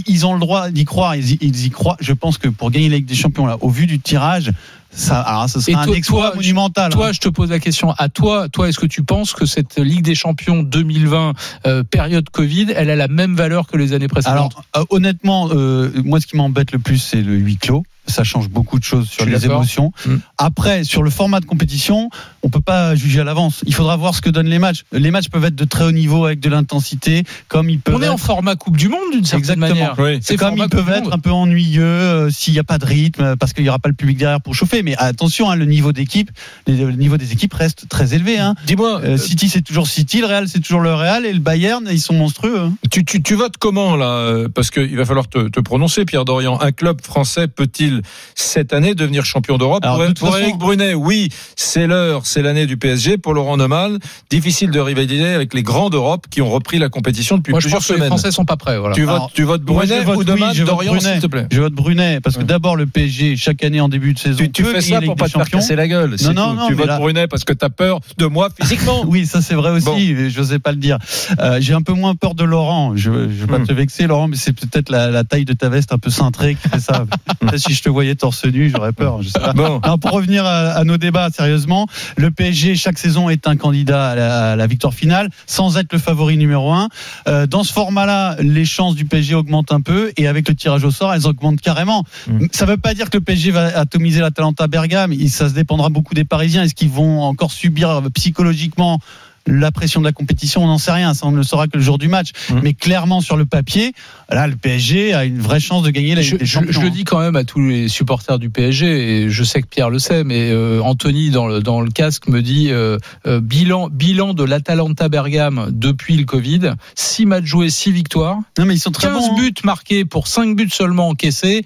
ils ont le droit d'y croire, ils y, ils y croient. Je pense que pour gagner la Ligue des Champions là, au vu du tirage, ça, alors ça Et sera un toi- exploit toi, monumental. Toi, hein. je te pose la question à toi. Toi, est-ce que tu penses que cette Ligue des Champions 2020, euh, période Covid, elle a la même valeur que les années précédentes? Alors euh, honnêtement, euh, moi ce qui m'embête le plus c'est le huis clos. Ça change beaucoup de choses sur les émotions. Mm. Après, sur le format de compétition, on peut pas juger à l'avance. Il faudra voir ce que donnent les matchs. Les matchs peuvent être de très haut niveau avec de l'intensité, comme ils peuvent On est être en format Coupe du Monde d'une certaine Exactement. manière. Oui. C'est comme ils peuvent être un peu ennuyeux euh, s'il n'y a pas de rythme euh, parce qu'il n'y aura pas le public derrière pour chauffer. Mais attention, hein, le niveau d'équipe, le niveau des équipes reste très élevé. Hein. Dis-moi, Euh, City c'est toujours City, le Real c'est toujours le Real et le Bayern ils sont monstrueux. hein. Tu, tu, tu votes comment là? Euh, Parce qu'il va falloir te, te prononcer, Pierre Dorian. Un club français peut-il cette année devenir champion d'Europe Pour, de pour Eric Brunet, oui, c'est l'heure, c'est l'année du PSG. Pour Laurent Neumann, difficile de rivaliser avec les grands d'Europe qui ont repris la compétition depuis Moi, je plusieurs que les semaines. Français sont pas prêts. Voilà. Tu votes, tu Brunet vote ou oui, Neumann, je vote Dorian, Brunet. s'il te plaît Je vote Brunet parce que Ouais. d'abord le PSG chaque année en début de saison. tu, tu fais ça pour pas te faire casser la gueule. non, tout. non, tu votes là- Brunet parce que tu as peur de moi physiquement. Oui, ça c'est vrai aussi. Bon. Je n'osais pas le dire. Euh, J'ai un peu moins peur de Laurent. Je ne vais pas Hmm. te vexer, Laurent, mais c'est peut-être la, la taille de ta veste un peu cintrée qui fait ça. Si je te voyais torse nu, j'aurais peur. Je sais pas. Bon. Alors, pour revenir à, à nos débats, sérieusement, le PSG chaque saison est un candidat à la, à la victoire finale, sans être le favori numéro un. Euh, dans ce format-là, les chances du PSG augmentent un peu, et avec le tirage au sort, elles augmentent carrément. Mm. Ça ne veut pas dire que le PSG va atomiser la Talenta Bergame. Ça se dépendra beaucoup des Parisiens. Est-ce qu'ils vont encore subir psychologiquement la pression de la compétition, on n'en sait rien, ça on ne le saura que le jour du match. Mm. Mais clairement sur le papier, là le PSG a une vraie chance de gagner la Je, Ligue des je- Champions. je le dis quand même à tous les supporters du PSG, et je sais que Pierre le sait, mais euh, Anthony dans le, dans le casque me dit euh, euh, bilan, bilan de l'Atalanta Bergame depuis le Covid 6 matchs joués, 6 victoires, Non mais ils sont très 15 bons. hein. buts marqués pour 5 buts seulement encaissés.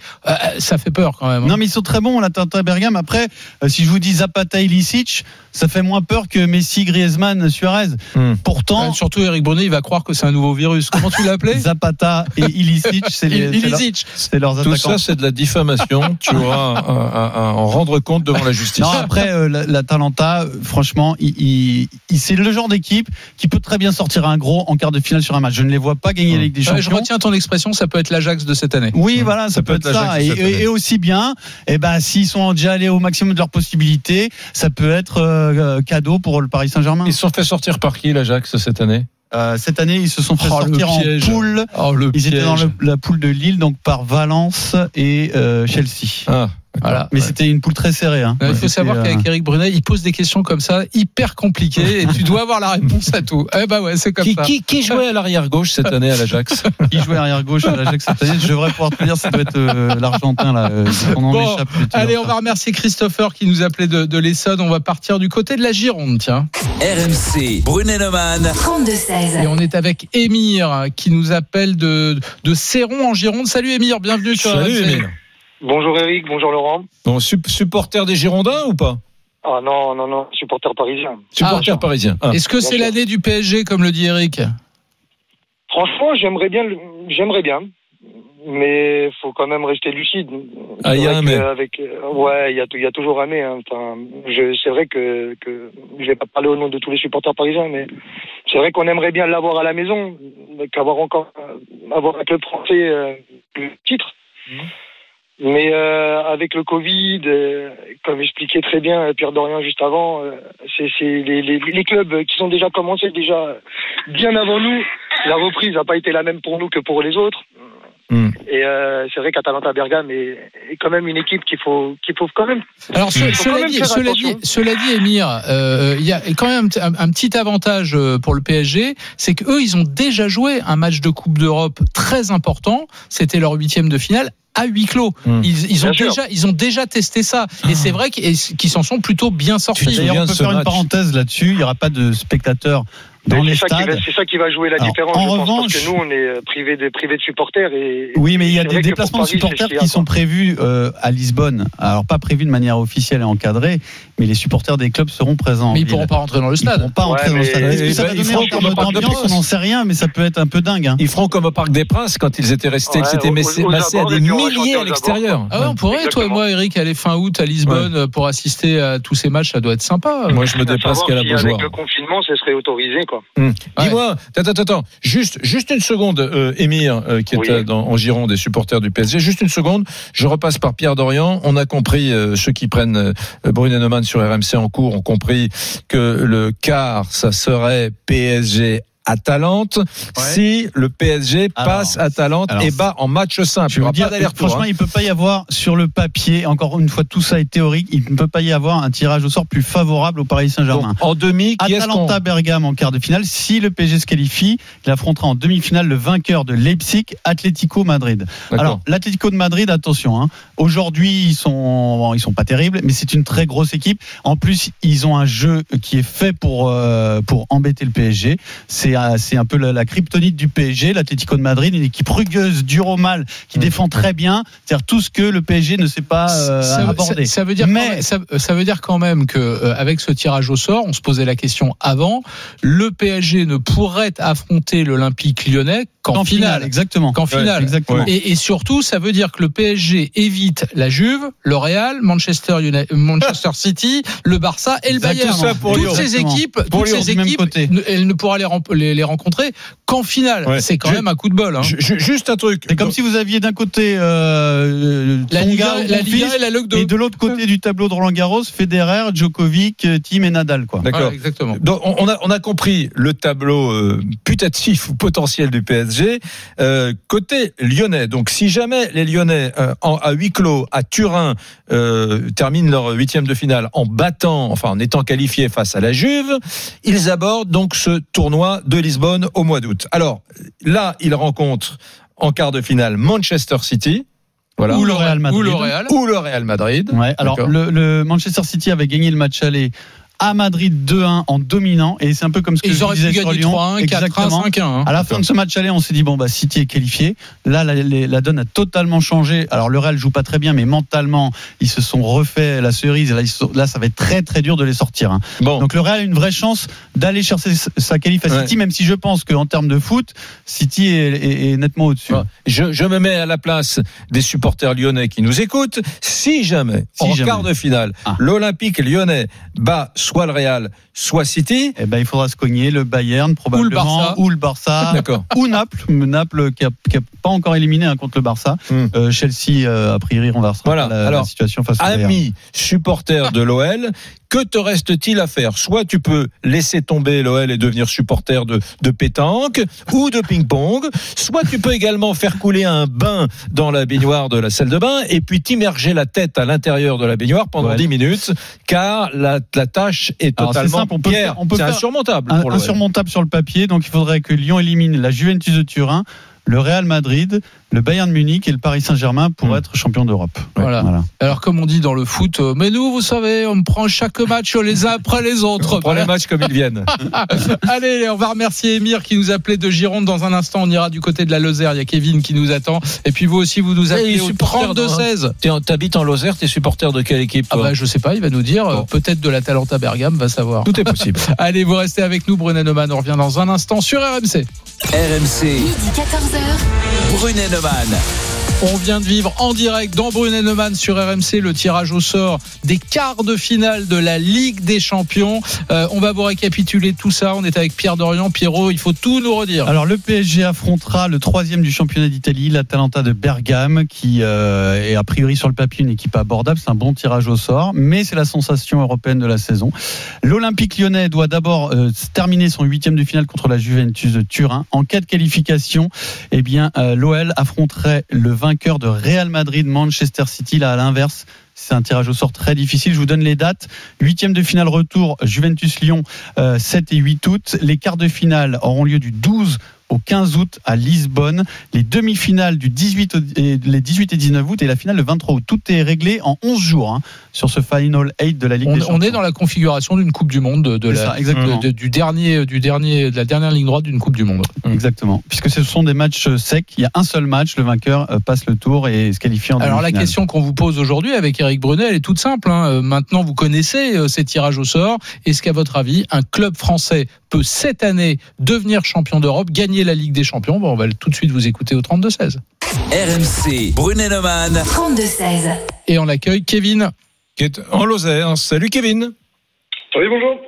Ça fait peur quand même. hein. Non mais ils sont très bons la Talenta Bergame. Après, si je vous dis Zapata, Ilicic, ça fait moins peur que Messi, Griezmann, Suarez. Hmm. Pourtant, Euh, surtout Eric Brunet, il va croire que c'est un nouveau virus. Comment tu l'as appelé Zapata et Ilicic, c'est les- Il- c'est leur- Ilicic. c'est leurs Tout attaquants. ça, c'est de la diffamation. tu auras à, à- à en rendre compte devant la justice. Non, après, euh, la, la Talenta, euh, franchement, il, il- il- c'est le genre d'équipe qui peut très bien sortir un gros en quart de finale sur un match. Je ne les vois pas gagner la Ligue des Ouais, je Champions. retiens ton expression, ça peut être l'Ajax de cette année. Oui, voilà, ça, peut, être, la ça. Et, aussi bien, eh ben, s'ils sont déjà allés au maximum de leurs possibilités, ça peut être euh, cadeau pour le Paris Saint-Germain. Ils sont fait sortir par qui, l'Ajax, cette année Euh, cette année, ils se sont fait Oh, sortir en poule. Oh, Ils étaient dans le- la poule de Lille, donc par Valence et euh, Chelsea. Ah, Voilà. Mais c'était une poule très serrée. Hein. Il faut savoir euh, qu'avec Eric Brunet, il pose des questions comme ça, hyper compliquées, et tu dois avoir la réponse à tout. Eh bah ouais, c'est comme Qui, ça. qui, qui jouait à l'arrière gauche cette année à l'Ajax qui jouait arrière gauche à l'Ajax cette année. Je devrais pouvoir te dire, ça doit être euh, l'Argentin là. euh, Bon, le tir. Allez, on va remercier Christopher qui nous appelait de, de l'Essonne. On va partir du côté de la Gironde, tiens. RMC, Brunet-Neumann. 32-16. Et on est avec Émir qui nous appelle de, de Céron en Gironde. Salut Émir, bienvenue sur Salut RMC. Émile. Bonjour Eric, bonjour Laurent. Bon, sup- supporter des Girondins ou pas? Ah non, non, non, supporter parisien. Supporter parisien. Ah. Est-ce que c'est l'année du PSG, comme le dit Eric? Franchement, j'aimerais bien, j'aimerais bien, mais faut quand même rester lucide. Ah, il y a un mais. Avec, euh, ouais, il y y a toujours un mais. hein. Enfin, je, c'est vrai que, que je vais pas parler au nom de tous les supporters parisiens, mais c'est vrai qu'on aimerait bien l'avoir à la maison, qu'avoir encore, euh, avoir un club français euh, le titre. Mhm. Mais euh, avec le Covid, euh, comme expliquait très bien euh, Pierre Dorian juste avant, c'est les, clubs qui ont déjà commencé déjà bien avant nous. La reprise n'a pas été la même pour nous que pour les autres. Hmm. Et euh, c'est vrai qu'Atalanta Bergame est, est quand même une équipe qu'il faut qu'il faut quand même. Alors, ce- Faut quand cela, même dit, cela, dit, cela dit, Émir, euh, il y a quand même un, un petit avantage euh, pour le PSG, c'est qu'eux, ils ont déjà joué un match de Coupe d'Europe très important. C'était leur huitième de finale à huis clos. Hmm. Ils, ils ont Bien sûr. déjà, ils ont déjà testé ça, et c'est vrai qu'ils s'en sont plutôt bien Tu te sortis. souviens D'ailleurs, on peut ce faire une match parenthèse là-dessus. Il n'y aura pas de spectateurs dans les c'est ça, qui va, stades. c'est ça qui va jouer la Alors, différence, en je pense, revanche- parce que nous, on est euh, privés de, privés de supporters. Et, Oui, mais il y a des déplacements de supporters qui sont prévus euh, à Lisbonne. Alors pas prévus de manière officielle et encadrée, mais les supporters des clubs seront présents. en Mais ils pourront pas rentrer dans le Ils stade. pourront pas Ouais, rentrer dans le stade. Que ça va ils donner feront en termes comme au Parc des d'ambiance On Princes. n'en sait rien, mais ça peut être un peu dingue. hein. Ils feront comme au Parc des Princes quand ils étaient restés, Ouais, ils s'étaient massés, à des milliers à l'extérieur. Ah ouais, on pourrait, toi et moi, Eric, aller fin août à Lisbonne euh, pour assister à tous ces matchs, ça doit être sympa. Moi, je me déplace qu'à la Beaujoire. Avec le confinement, ce serait autorisé, quoi. Hum. Dis-moi, attends, attends, attends, juste, juste une seconde, euh, Émir, euh, qui est Oui. euh, dans, en Gironde des supporters du PSG, juste une seconde, je repasse par Pierre Dorian. On a compris, euh, ceux qui prennent euh, Bruno Neumann sur RMC en cours ont compris que le quart, ça serait PSG. Atalante, si le PSG Alors, passe Atalante alors, et bat en match simple. Je Il dire, pas franchement, hein. il peut pas y avoir sur le papier, encore une fois, tout ça est théorique, il ne peut pas y avoir un tirage au sort plus favorable au Paris Saint-Germain. En demi, qui. Atalanta Bergame en quart de finale. Si le PSG se qualifie, il affrontera en demi-finale le vainqueur de Leipzig, Atlético Madrid. Alors, l'Atlético de Madrid, attention, hein. aujourd'hui, ils sont, ils sont pas terribles, mais c'est une très grosse équipe. En plus, ils ont un jeu qui est fait pour, euh, pour embêter le PSG. C'est, c'est un peu la, la kryptonite du PSG, l'Atlético de Madrid, une équipe rugueuse, dure au mal, qui Mmh. défend très bien. C'est-à-dire tout ce que le PSG ne sait pas euh, ça, aborder. ça- ça veut dire Mais- quand même, ça, ça veut dire quand même que euh, avec ce tirage au sort, on se posait la question avant, le PSG ne pourrait affronter l'Olympique Lyonnais qu'en finale. exactement. Qu'en finale. exactement. Et, et surtout, ça veut dire que le PSG évite la Juve, le Real, Manchester, United, Manchester City, le Barça et le. Bayern. Tout ça pour toutes Lyon. ces Exactement. équipes, Pour toutes Lyon, ces équipes, côté. ne- pourra les, les, les rencontrer qu'en finale. Ouais. C'est quand Je- même un coup de bol. hein. Ju- ju- Juste un truc. C'est comme si vous aviez d'un côté euh, La Liga, la Liga et la Ligue et de l'autre côté du tableau de Roland Garros, Federer, Djokovic, euh, Tim et Nadal quoi. D'accord. Voilà, exactement. Donc, on a, on a compris le tableau euh, putatif ou potentiel du PSG. Euh, côté lyonnais, donc si jamais les Lyonnais euh, en, à huis clos à Turin euh, terminent leur huitième de finale en battant, enfin en étant qualifiés face à la Juve, ils abordent donc ce tournoi de Lisbonne au mois d'août. Alors là, ils rencontrent en quart de finale Manchester City. Voilà. Ou le Real Madrid. Ou le Real. Madrid. Ouais, alors le, le Manchester City avait gagné le match aller à Madrid 2-1 en dominant et c'est un peu comme ce que Ils je disais sur Lyon. 3-1, 4-1, Exactement. 5-1. hein. À la fin de ce match aller, on s'est dit bon bah City est qualifié. Là, la, la- la donne a totalement changé. Alors le Real joue pas très bien, mais mentalement, ils se sont refait la cerise. Et Là, sont- là, ça va être très très dur de les sortir. hein. Bon. Donc le Real a une vraie chance d'aller chercher sa qualif à Ouais. City, même si je pense qu'en termes de foot, City est, est- est nettement au-dessus. Je, je me mets à la place des supporters lyonnais qui nous écoutent. Si jamais, Si en jamais. quart de finale, Ah. l'Olympique lyonnais bat soit le Real, soit City, Eh ben, il faudra se cogner le Bayern probablement ou le Barça ou Naples, Naples qui a, qui a pas encore éliminé hein, contre le Barça. Hmm. Euh, Chelsea euh, a priori renversera Voilà. la, la situation face au Bayern. Amis supporters de l'OL, Que te reste-t-il à faire Soit tu peux laisser tomber l'OL et devenir supporter de, de pétanque ou de ping-pong, soit tu peux également faire couler un bain dans la baignoire de la salle de bain et puis t'immerger la tête à l'intérieur de la baignoire pendant Ouais. 10 minutes, car la, la tâche est totalement simple, on peut Pierre, faire- on peut c'est faire insurmontable Un- pour l'OL. insurmontable sur le papier. Donc il faudrait que Lyon élimine la Juventus de Turin, le Real Madrid, le Bayern de Munich et le Paris Saint-Germain pour Hmm. être champion d'Europe. Voilà. Alors comme on dit dans le foot, euh, mais nous, vous savez, on prend chaque match les uns après les autres. On prend les matchs comme ils viennent. Allez, on va remercier Emir qui nous appelait de Gironde. Dans un instant, on ira du côté de la Lozère. Il y a Kevin qui nous attend. Et puis vous aussi, vous nous appelez au supporter 32-16. T'es en- T'habites en Lozère, t'es supporter de quelle équipe Ah bah je sais pas, il va nous dire. euh, Bon. Peut-être de la Talenta Bergame, va savoir. Tout est possible. Allez, vous restez avec nous, Brunet Neumann. On revient dans un instant sur RMC. RMC, Midi 14h. Brunet Neumann. On vient de vivre en direct dans Brunet Neumann sur RMC le tirage au sort des quarts de finale de la Ligue des Champions. Euh, on va vous récapituler tout ça. On est avec Pierre Dorian. Pierrot, il faut tout nous redire. Alors le PSG affrontera le troisième du championnat d'Italie, l'Atalanta de Bergame, qui euh, est a priori sur le papier une équipe abordable. C'est un bon tirage au sort, mais c'est la sensation européenne de la saison. L'Olympique lyonnais doit d'abord euh, terminer son huitième de finale contre la Juventus de Turin. En cas de qualification, eh bien l'OL affronterait le vainqueur de Real Madrid, Manchester City. Là à l'inverse. C'est un tirage au sort très difficile. Je vous donne les dates. Huitième de finale retour, Juventus-Lyon, euh, 7 et 8 août. Les quarts de finale auront lieu du 12 au 15 août à Lisbonne. Les demi-finales du 18 au- et les 18 et 19 août et la finale le 23 août. Tout est réglé en 11 jours hein, sur ce Final 8 de la Ligue On, des on Champions. est dans la configuration d'une Coupe du Monde, de, la, ça, exactement. de- du dernier, du dernier, de la dernière ligne droite d'une Coupe du Monde. Exactement. Puisque ce sont des matchs secs. Il y a un seul match. Le vainqueur euh, passe le tour et se qualifie en Alors la question qu'on vous pose aujourd'hui avec Eric Brunet, elle est toute simple. hein. Euh, Maintenant, vous connaissez euh, ces tirages au sort. Est-ce qu'à votre avis, un club français peut cette année devenir champion d'Europe, gagner la Ligue des Champions Bon, on va tout de suite vous écouter au 32-16. RMC, Brunet Neumann. 32-16. Et on accueille Kevin. Qui est en Lozère. Salut Kevin. Oui, bonjour.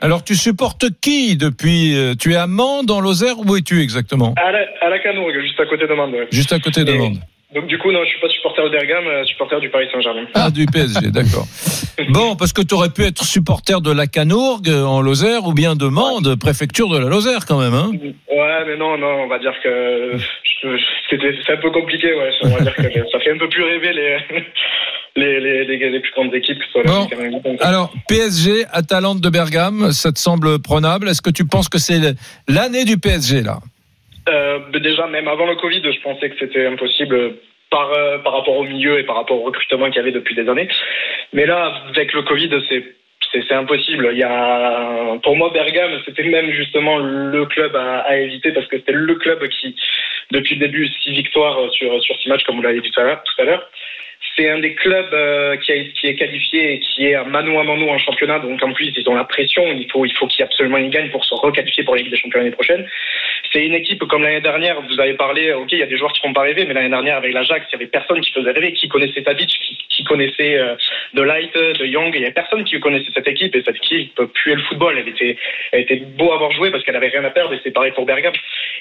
Alors tu supportes qui depuis euh, Tu es à Mende en Lozère? Où es-tu exactement? À la, à la Canourgue, juste à côté de Mende. ouais. Juste à côté de Et- Mende. Donc du coup, non, je suis pas supporter de Bergame, euh, supporter du Paris Saint-Germain. Ah, du PSG, d'accord. Bon, parce que tu aurais pu être supporter de la Canourgue euh, en Lozère ou bien de Mende, préfecture de la Lozère quand même. Hein Ouais, mais non, non, on va dire que c'est un peu compliqué, ouais. On va dire que ça fait un peu plus rêver les les les, les, les plus grandes équipes que Bon. Alors, PSG, Atalante de Bergame, ça te semble prenable? Est-ce que tu penses que c'est l'année du PSG là? Déjà, même avant le Covid, je pensais que c'était impossible par, euh, par rapport au milieu et par rapport au recrutement qu'il y avait depuis des années. Mais là, avec le Covid, c'est c'est impossible. Il y a, pour moi, Bergame, c'était même justement le club à, à éviter parce que c'était le club qui, depuis le début, six victoires sur, sur six matchs, comme vous l'avez dit tout à l'heure. tout à l'heure. C'est un des clubs euh, qui, a, qui est qualifié et qui est à mano à mano en championnat. Donc en plus, ils ont la pression. Il faut, il faut qu'ils absolument ils gagnent pour se requalifier pour la Ligue des Champions l'année prochaine. C'est une équipe comme l'année dernière. Vous avez parlé, ok, il y a des joueurs qui font pas rêver, mais l'année dernière avec l'Ajax, il y avait personne qui faisait rêver, qui connaissait Tadic, qui, connaissait euh, De Light, Young. Il y avait personne qui connaissait cette équipe et cette équipe puait le football. Elle était, elle était beau à avoir joué parce qu'elle avait rien à perdre et c'est pareil pour Bergame.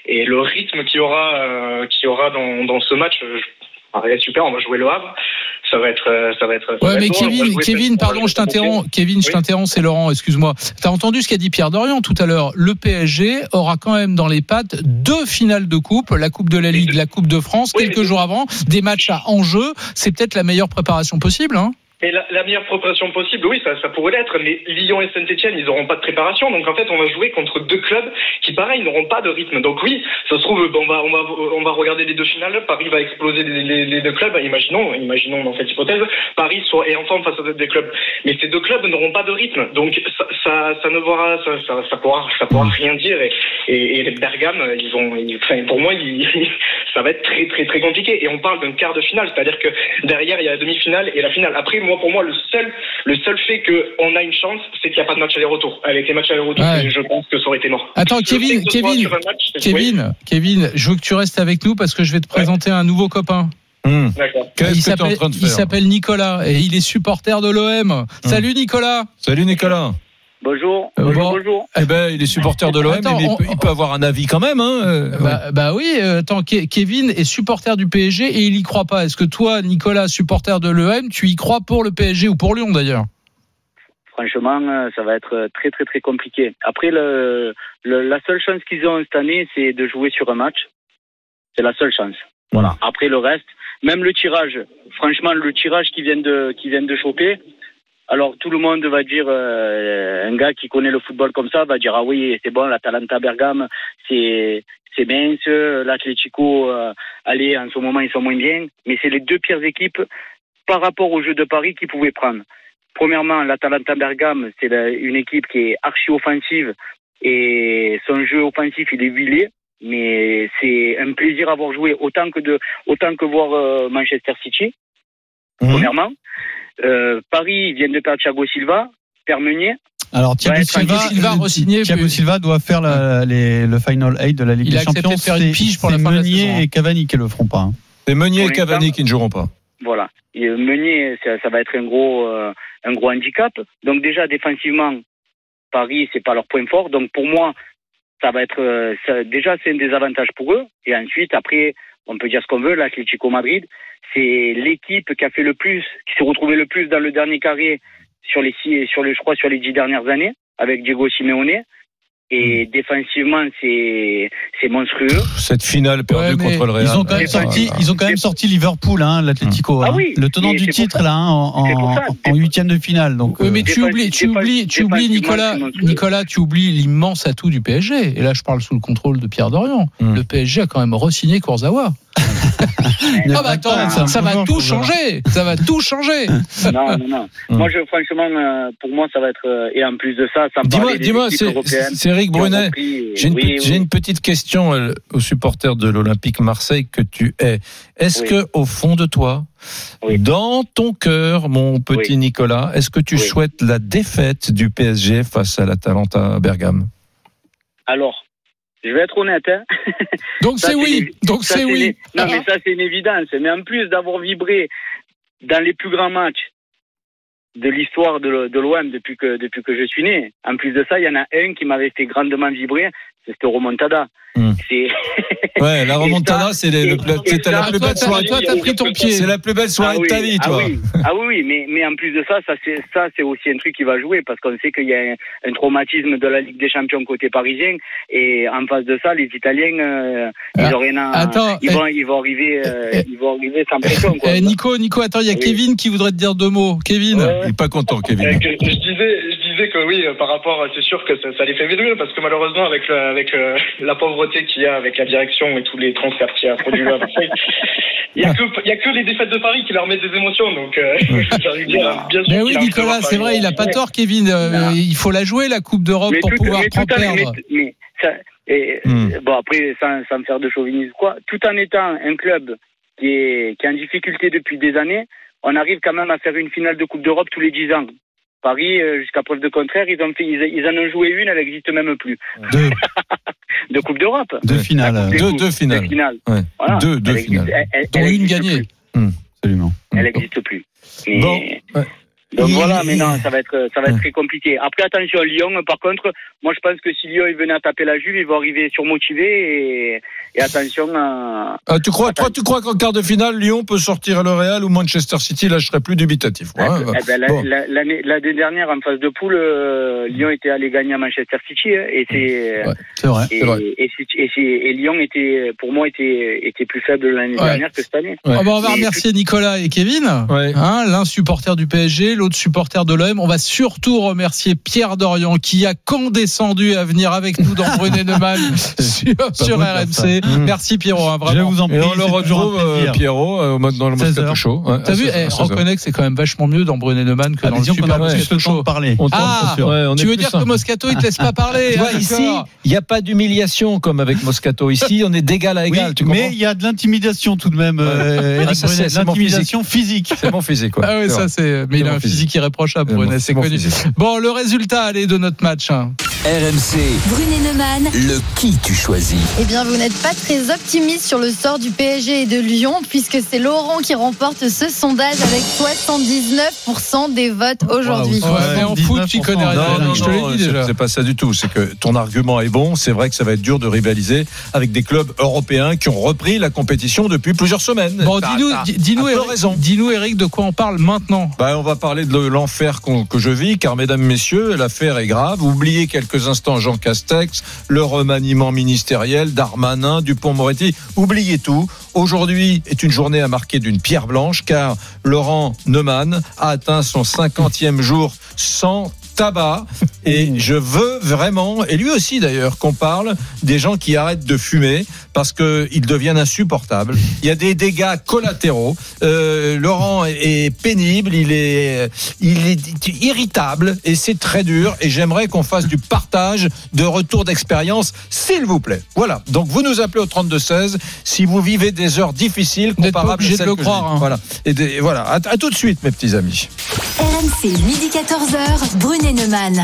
Et le rythme qu'il y aura, euh, qu'il y aura dans, dans ce match. euh, ouais, super, on va jouer le Havre. Ça va être, euh, ça va être. ça Ouais, mais Kevin, Kevin, pardon, je t'interromps. Kevin, je t'interromps, c'est Laurent, excuse-moi. T'as entendu ce qu'a dit Pierre Dorian tout à l'heure? Le PSG aura quand même dans les pattes deux finales de coupe, la Coupe de la Ligue, la Coupe de France, Oui, quelques jours avant, des matchs à enjeu. C'est peut-être la meilleure préparation possible, hein? Mais la, meilleure préparation possible, oui, ça, pourrait l'être, mais Lyon et Saint-Etienne, ils n'auront pas de préparation. Donc en fait, on va jouer contre deux clubs qui, pareil, n'auront pas de rythme. Donc oui, ça se trouve, on va, on va, on va regarder les deux finales. Paris va exploser les, deux clubs. Imaginons, imaginons dans cette hypothèse, Paris soit et en forme face à des clubs. Mais ces deux clubs n'auront pas de rythme. Donc ça, ça, ne pourra, ça, pourra, ça pourra rien dire. Et, les Bergame, ils vont, enfin, pour moi, ça va être très, très, très compliqué. Et on parle d'un quart de finale, c'est-à-dire que derrière, il y a la demi-finale et la finale. Après, moi, pour moi, le seul, le seul fait qu'on a une chance, c'est qu'il n'y a pas de match aller-retour. Avec les matchs aller-retour, Ouais. je pense que ça aurait été mort. Attends, Je Kevin, Kevin, match, oui, Kevin, Kevin, je veux que tu restes avec nous parce que je vais te présenter un nouveau copain. Hmm. D'accord. Il Qu'est-ce que tu es en s'appelle train de il faire s'appelle Nicolas et il est supporter de l'OM. Salut Nicolas. Salut Nicolas. Bonjour. Euh, bon. bonjour. Eh ben, il est supporter de l'OM, mais il on- peut, il peut avoir un avis quand même. Hein euh, Bah, bah oui, euh, attends, Ke- Kevin est supporter du PSG et il y croit pas. Est-ce que toi, Nicolas, supporter de l'OM, tu y crois pour le PSG ou pour Lyon d'ailleurs? Franchement, ça va être très très très compliqué. Après, le, le- la seule chance qu'ils ont cette année, c'est de jouer sur un match. C'est la seule chance. Voilà. Après le reste, même le tirage. Franchement, le tirage qu'ils viennent de qu'ils viennent de choper. Alors tout le monde va dire, euh, un gars qui connaît le football comme ça va dire ah oui c'est bon l'Atalanta Bergame c'est c'est mince, l'Atlético euh, allez en ce moment ils sont moins bien, mais c'est les deux pires équipes par rapport au jeu de Paris qu'ils pouvaient prendre. Premièrement, l'Atalanta Bergame, c'est une équipe qui est archi offensive et son jeu offensif il est huilé, mais c'est un plaisir à voir jouer autant que de autant que voir euh, Manchester City. Mhm. Premièrement, Euh, Paris vient de perdre Thiago Silva, Pierre Meunier. Alors Thiago Ouais, Silva, Thiago Silva euh, re-signé, Thiago puis- Silva doit faire la- les- le final 8 de la Ligue Il a des Champions. de faire une C'est- pige pour c'est la fin de la Meunier saison, hein. et Cavani qui le feront pas. hein. C'est Meunier et Cavani qui ne joueront pas. Voilà. Et euh, Meunier, ça, ça va être un gros, euh, un gros handicap. Donc déjà défensivement, Paris, c'est pas leur point fort. Donc pour moi, ça va être euh, ça- déjà c'est un désavantage pour eux. Et ensuite, après, on peut dire ce qu'on veut. L'Atlético Madrid, c'est l'équipe qui a fait le plus, qui s'est retrouvée le plus dans le dernier carré sur les six, sur les, je crois, sur les dix dernières années avec Diego Simeone. Et défensivement, c'est c'est monstrueux. Cette finale perdue Ouais, contre le Real. Ils ont quand même sorti, ils ont quand même sorti Liverpool, hein, l'Atlético, Ah hein. oui, le tenant du titre là, hein, en, huitième de finale. Donc, Oui, euh, mais tu Défense- oublies, tu oublies, tu oublies Nicolas. Nicolas, tu oublies l'immense atout du PSG. Et là, je parle sous le contrôle de Pierre Dorian. Hmm. Le PSG a quand même re-signé Kurzawa. ne Ah bah craque pas, attends, c'est un ça va tout changer. Ça va tout changer. Non, non, non. Moi, je, franchement, euh, pour moi, ça va être. euh, et en plus de ça, ça me Dis-moi, dis-moi, c'est Eric Brunet. repris. J'ai une, Oui, pe- oui. j'ai une petite question euh, aux supporters de l'Olympique Marseille que tu es. Est-ce Oui. que au fond de toi, Oui. dans ton cœur, mon petit Oui. Nicolas, est-ce que tu Oui. souhaites la défaite du PSG face à l'Atalanta Bergame? Alors, je vais être honnête. Hein. Donc c'est oui. Donc c'est oui. Non, mais ça, c'est une évidence. Mais en plus d'avoir vibré dans les plus grands matchs de l'histoire de, l'OM depuis que, depuis que je suis né, en plus de ça, il y en a un qui m'avait fait grandement vibrer, cette remontada. C'est. Ouais, la remontada, c'est la plus belle soirée. toi, t'as pris ton pied. C'est la plus belle soirée Ah oui, de ta vie, ah oui, ah oui, oui, mais, mais en plus de ça, ça c'est ça c'est aussi un truc qui va jouer parce qu'on sait qu'il y a un, un traumatisme de la Ligue des Champions côté parisien et en face de ça, les Italiens, euh, ils Ah, ont rien à, attends, ils vont ils vont arriver, euh, eh, ils vont arriver sans pression quoi. Eh, Nico, Nico, attends, il y a Oui. Kevin qui voudrait te dire deux mots. Kevin. Ouais. Il est pas content, Kevin. je disais, je disais que oui, euh, par rapport, c'est sûr que ça, ça les fait vibrer parce que malheureusement avec le- avec euh, la pauvreté qu'il y a avec la direction et tous les transferts qu'il y a produits à Marseille, il y a que a les défaites de Paris qui leur mettent des émotions donc euh, dire bien sûr. Mais oui, Nicolas, c'est vrai, il a pas tort, Kevin. Euh, Non. il faut la jouer, la Coupe d'Europe, pour tout, pouvoir mais en, mais, perdre. mais ça, et, Hmm. bon après sans, sans faire de chauvinisme quoi, tout en étant un club qui est qui est en difficulté depuis des années, on arrive quand même à faire une finale de Coupe d'Europe tous les 10 ans. Paris, euh, jusqu'à preuve de contraire, ils, ont fait, ils, ils en ont joué une, elle n'existe même plus. deux, De Coupe d'Europe. deux finales, Deux- deux finales. Deux finales. Ouais. Voilà. Deux- deux Elle existe- finales. elle- elle- Dont elle une gagnée. plus. absolument. Elle n'existe plus. Mais- Bon, ouais. Donc Il- voilà, mais non, ça va être, ça va être très compliqué. Après, attention, Lyon, par contre, moi je pense que si Lyon il venait à taper la Juve, ils vont arriver surmotivés et, et attention à. Ah, tu crois, toi, tu crois qu'en quart de finale, Lyon peut sortir le Real ou Manchester City Là, je serais plus dubitatif. Ouais, ouais. Eh ben, Bon. la- L'année dernière, en phase de poule, euh, Lyon était allé gagner à Manchester City hein, et c'est. Ouais. C'est vrai. Et, c'est vrai. et, Lyon était, pour moi, était, était plus faible l'année Ouais. dernière que cette année. Ouais. Ah bah, on va remercier Nicolas et Kevin. Ouais. Hein, L'un supporter du PSG, l'autre supporter de l'OM. On va surtout remercier Pierre Dorian qui a condescendu à venir avec nous dans Brunet Neumann sur, sur. RMC. Mmh. Merci Pierrot, hein, Je vraiment. vous en prie. Et on le retrouve, euh. Pierrot, euh, dans le 16 Moscato. Show. Ouais, T'as à vu, 16 eh, à 16 heures. reconnais que c'est quand même vachement mieux dans Brunet Neumann que Ah, dans le Super Moscato Show. parler. On tente, Ah, ouais, on tu veux dire simple. que Moscato il te laisse pas parler hein, ici, il n'y a pas d'humiliation comme avec Moscato. Ici, on est d'égal à Oui, égal. tu mais il y a de l'intimidation tout de même, euh, Ah, l'intimidation physique. C'est mon physique. quoi. Ah oui, ça c'est. Mais il a mon un physique. irréprochable, mon connu. physique. Bon, le résultat, allez, de notre match. hein. RMC, Brunet Neumann. le qui tu choisis Eh bien, vous n'êtes pas très optimiste sur le sort du PSG et de Lyon, puisque c'est Laurent qui remporte ce sondage avec 79% des votes aujourd'hui. Ouais, mais en foot, tu connais rien. Non, non, je te l'ai dit c'est- déjà. c'est pas ça du tout. C'est que ton argument est bon. C'est vrai que ça va être dur de rivaliser avec des clubs européens qui ont repris la compétition depuis plusieurs semaines. Bon, dis-nous, dis- dis-nous, Eric, raison. dis-nous, Eric, de quoi on parle maintenant? Bah, on va parler de l'enfer que je vis, car mesdames, messieurs, l'affaire est grave. Oubliez quelques instants Jean Castex, le remaniement ministériel, Darmanin, Dupont-Moretti. Oubliez tout. Aujourd'hui est une journée à marquer d'une pierre blanche, car Laurent Neumann a atteint son 50e jour sans tabac et je veux vraiment et lui aussi d'ailleurs qu'on parle des gens qui arrêtent de fumer parce que ils deviennent insupportables il y a des dégâts collatéraux Euh, Laurent est, pénible il est il est irritable et c'est très dur et j'aimerais qu'on fasse du partage de retour d'expérience s'il vous plaît voilà donc vous nous appelez au 32 16 si vous vivez des heures difficiles Vous n'êtes pas comparables à obligé de celles le que je croire, vis. hein. voilà et voilà à, à tout de suite mes petits amis RMC, midi 14h. Brunet Neumann.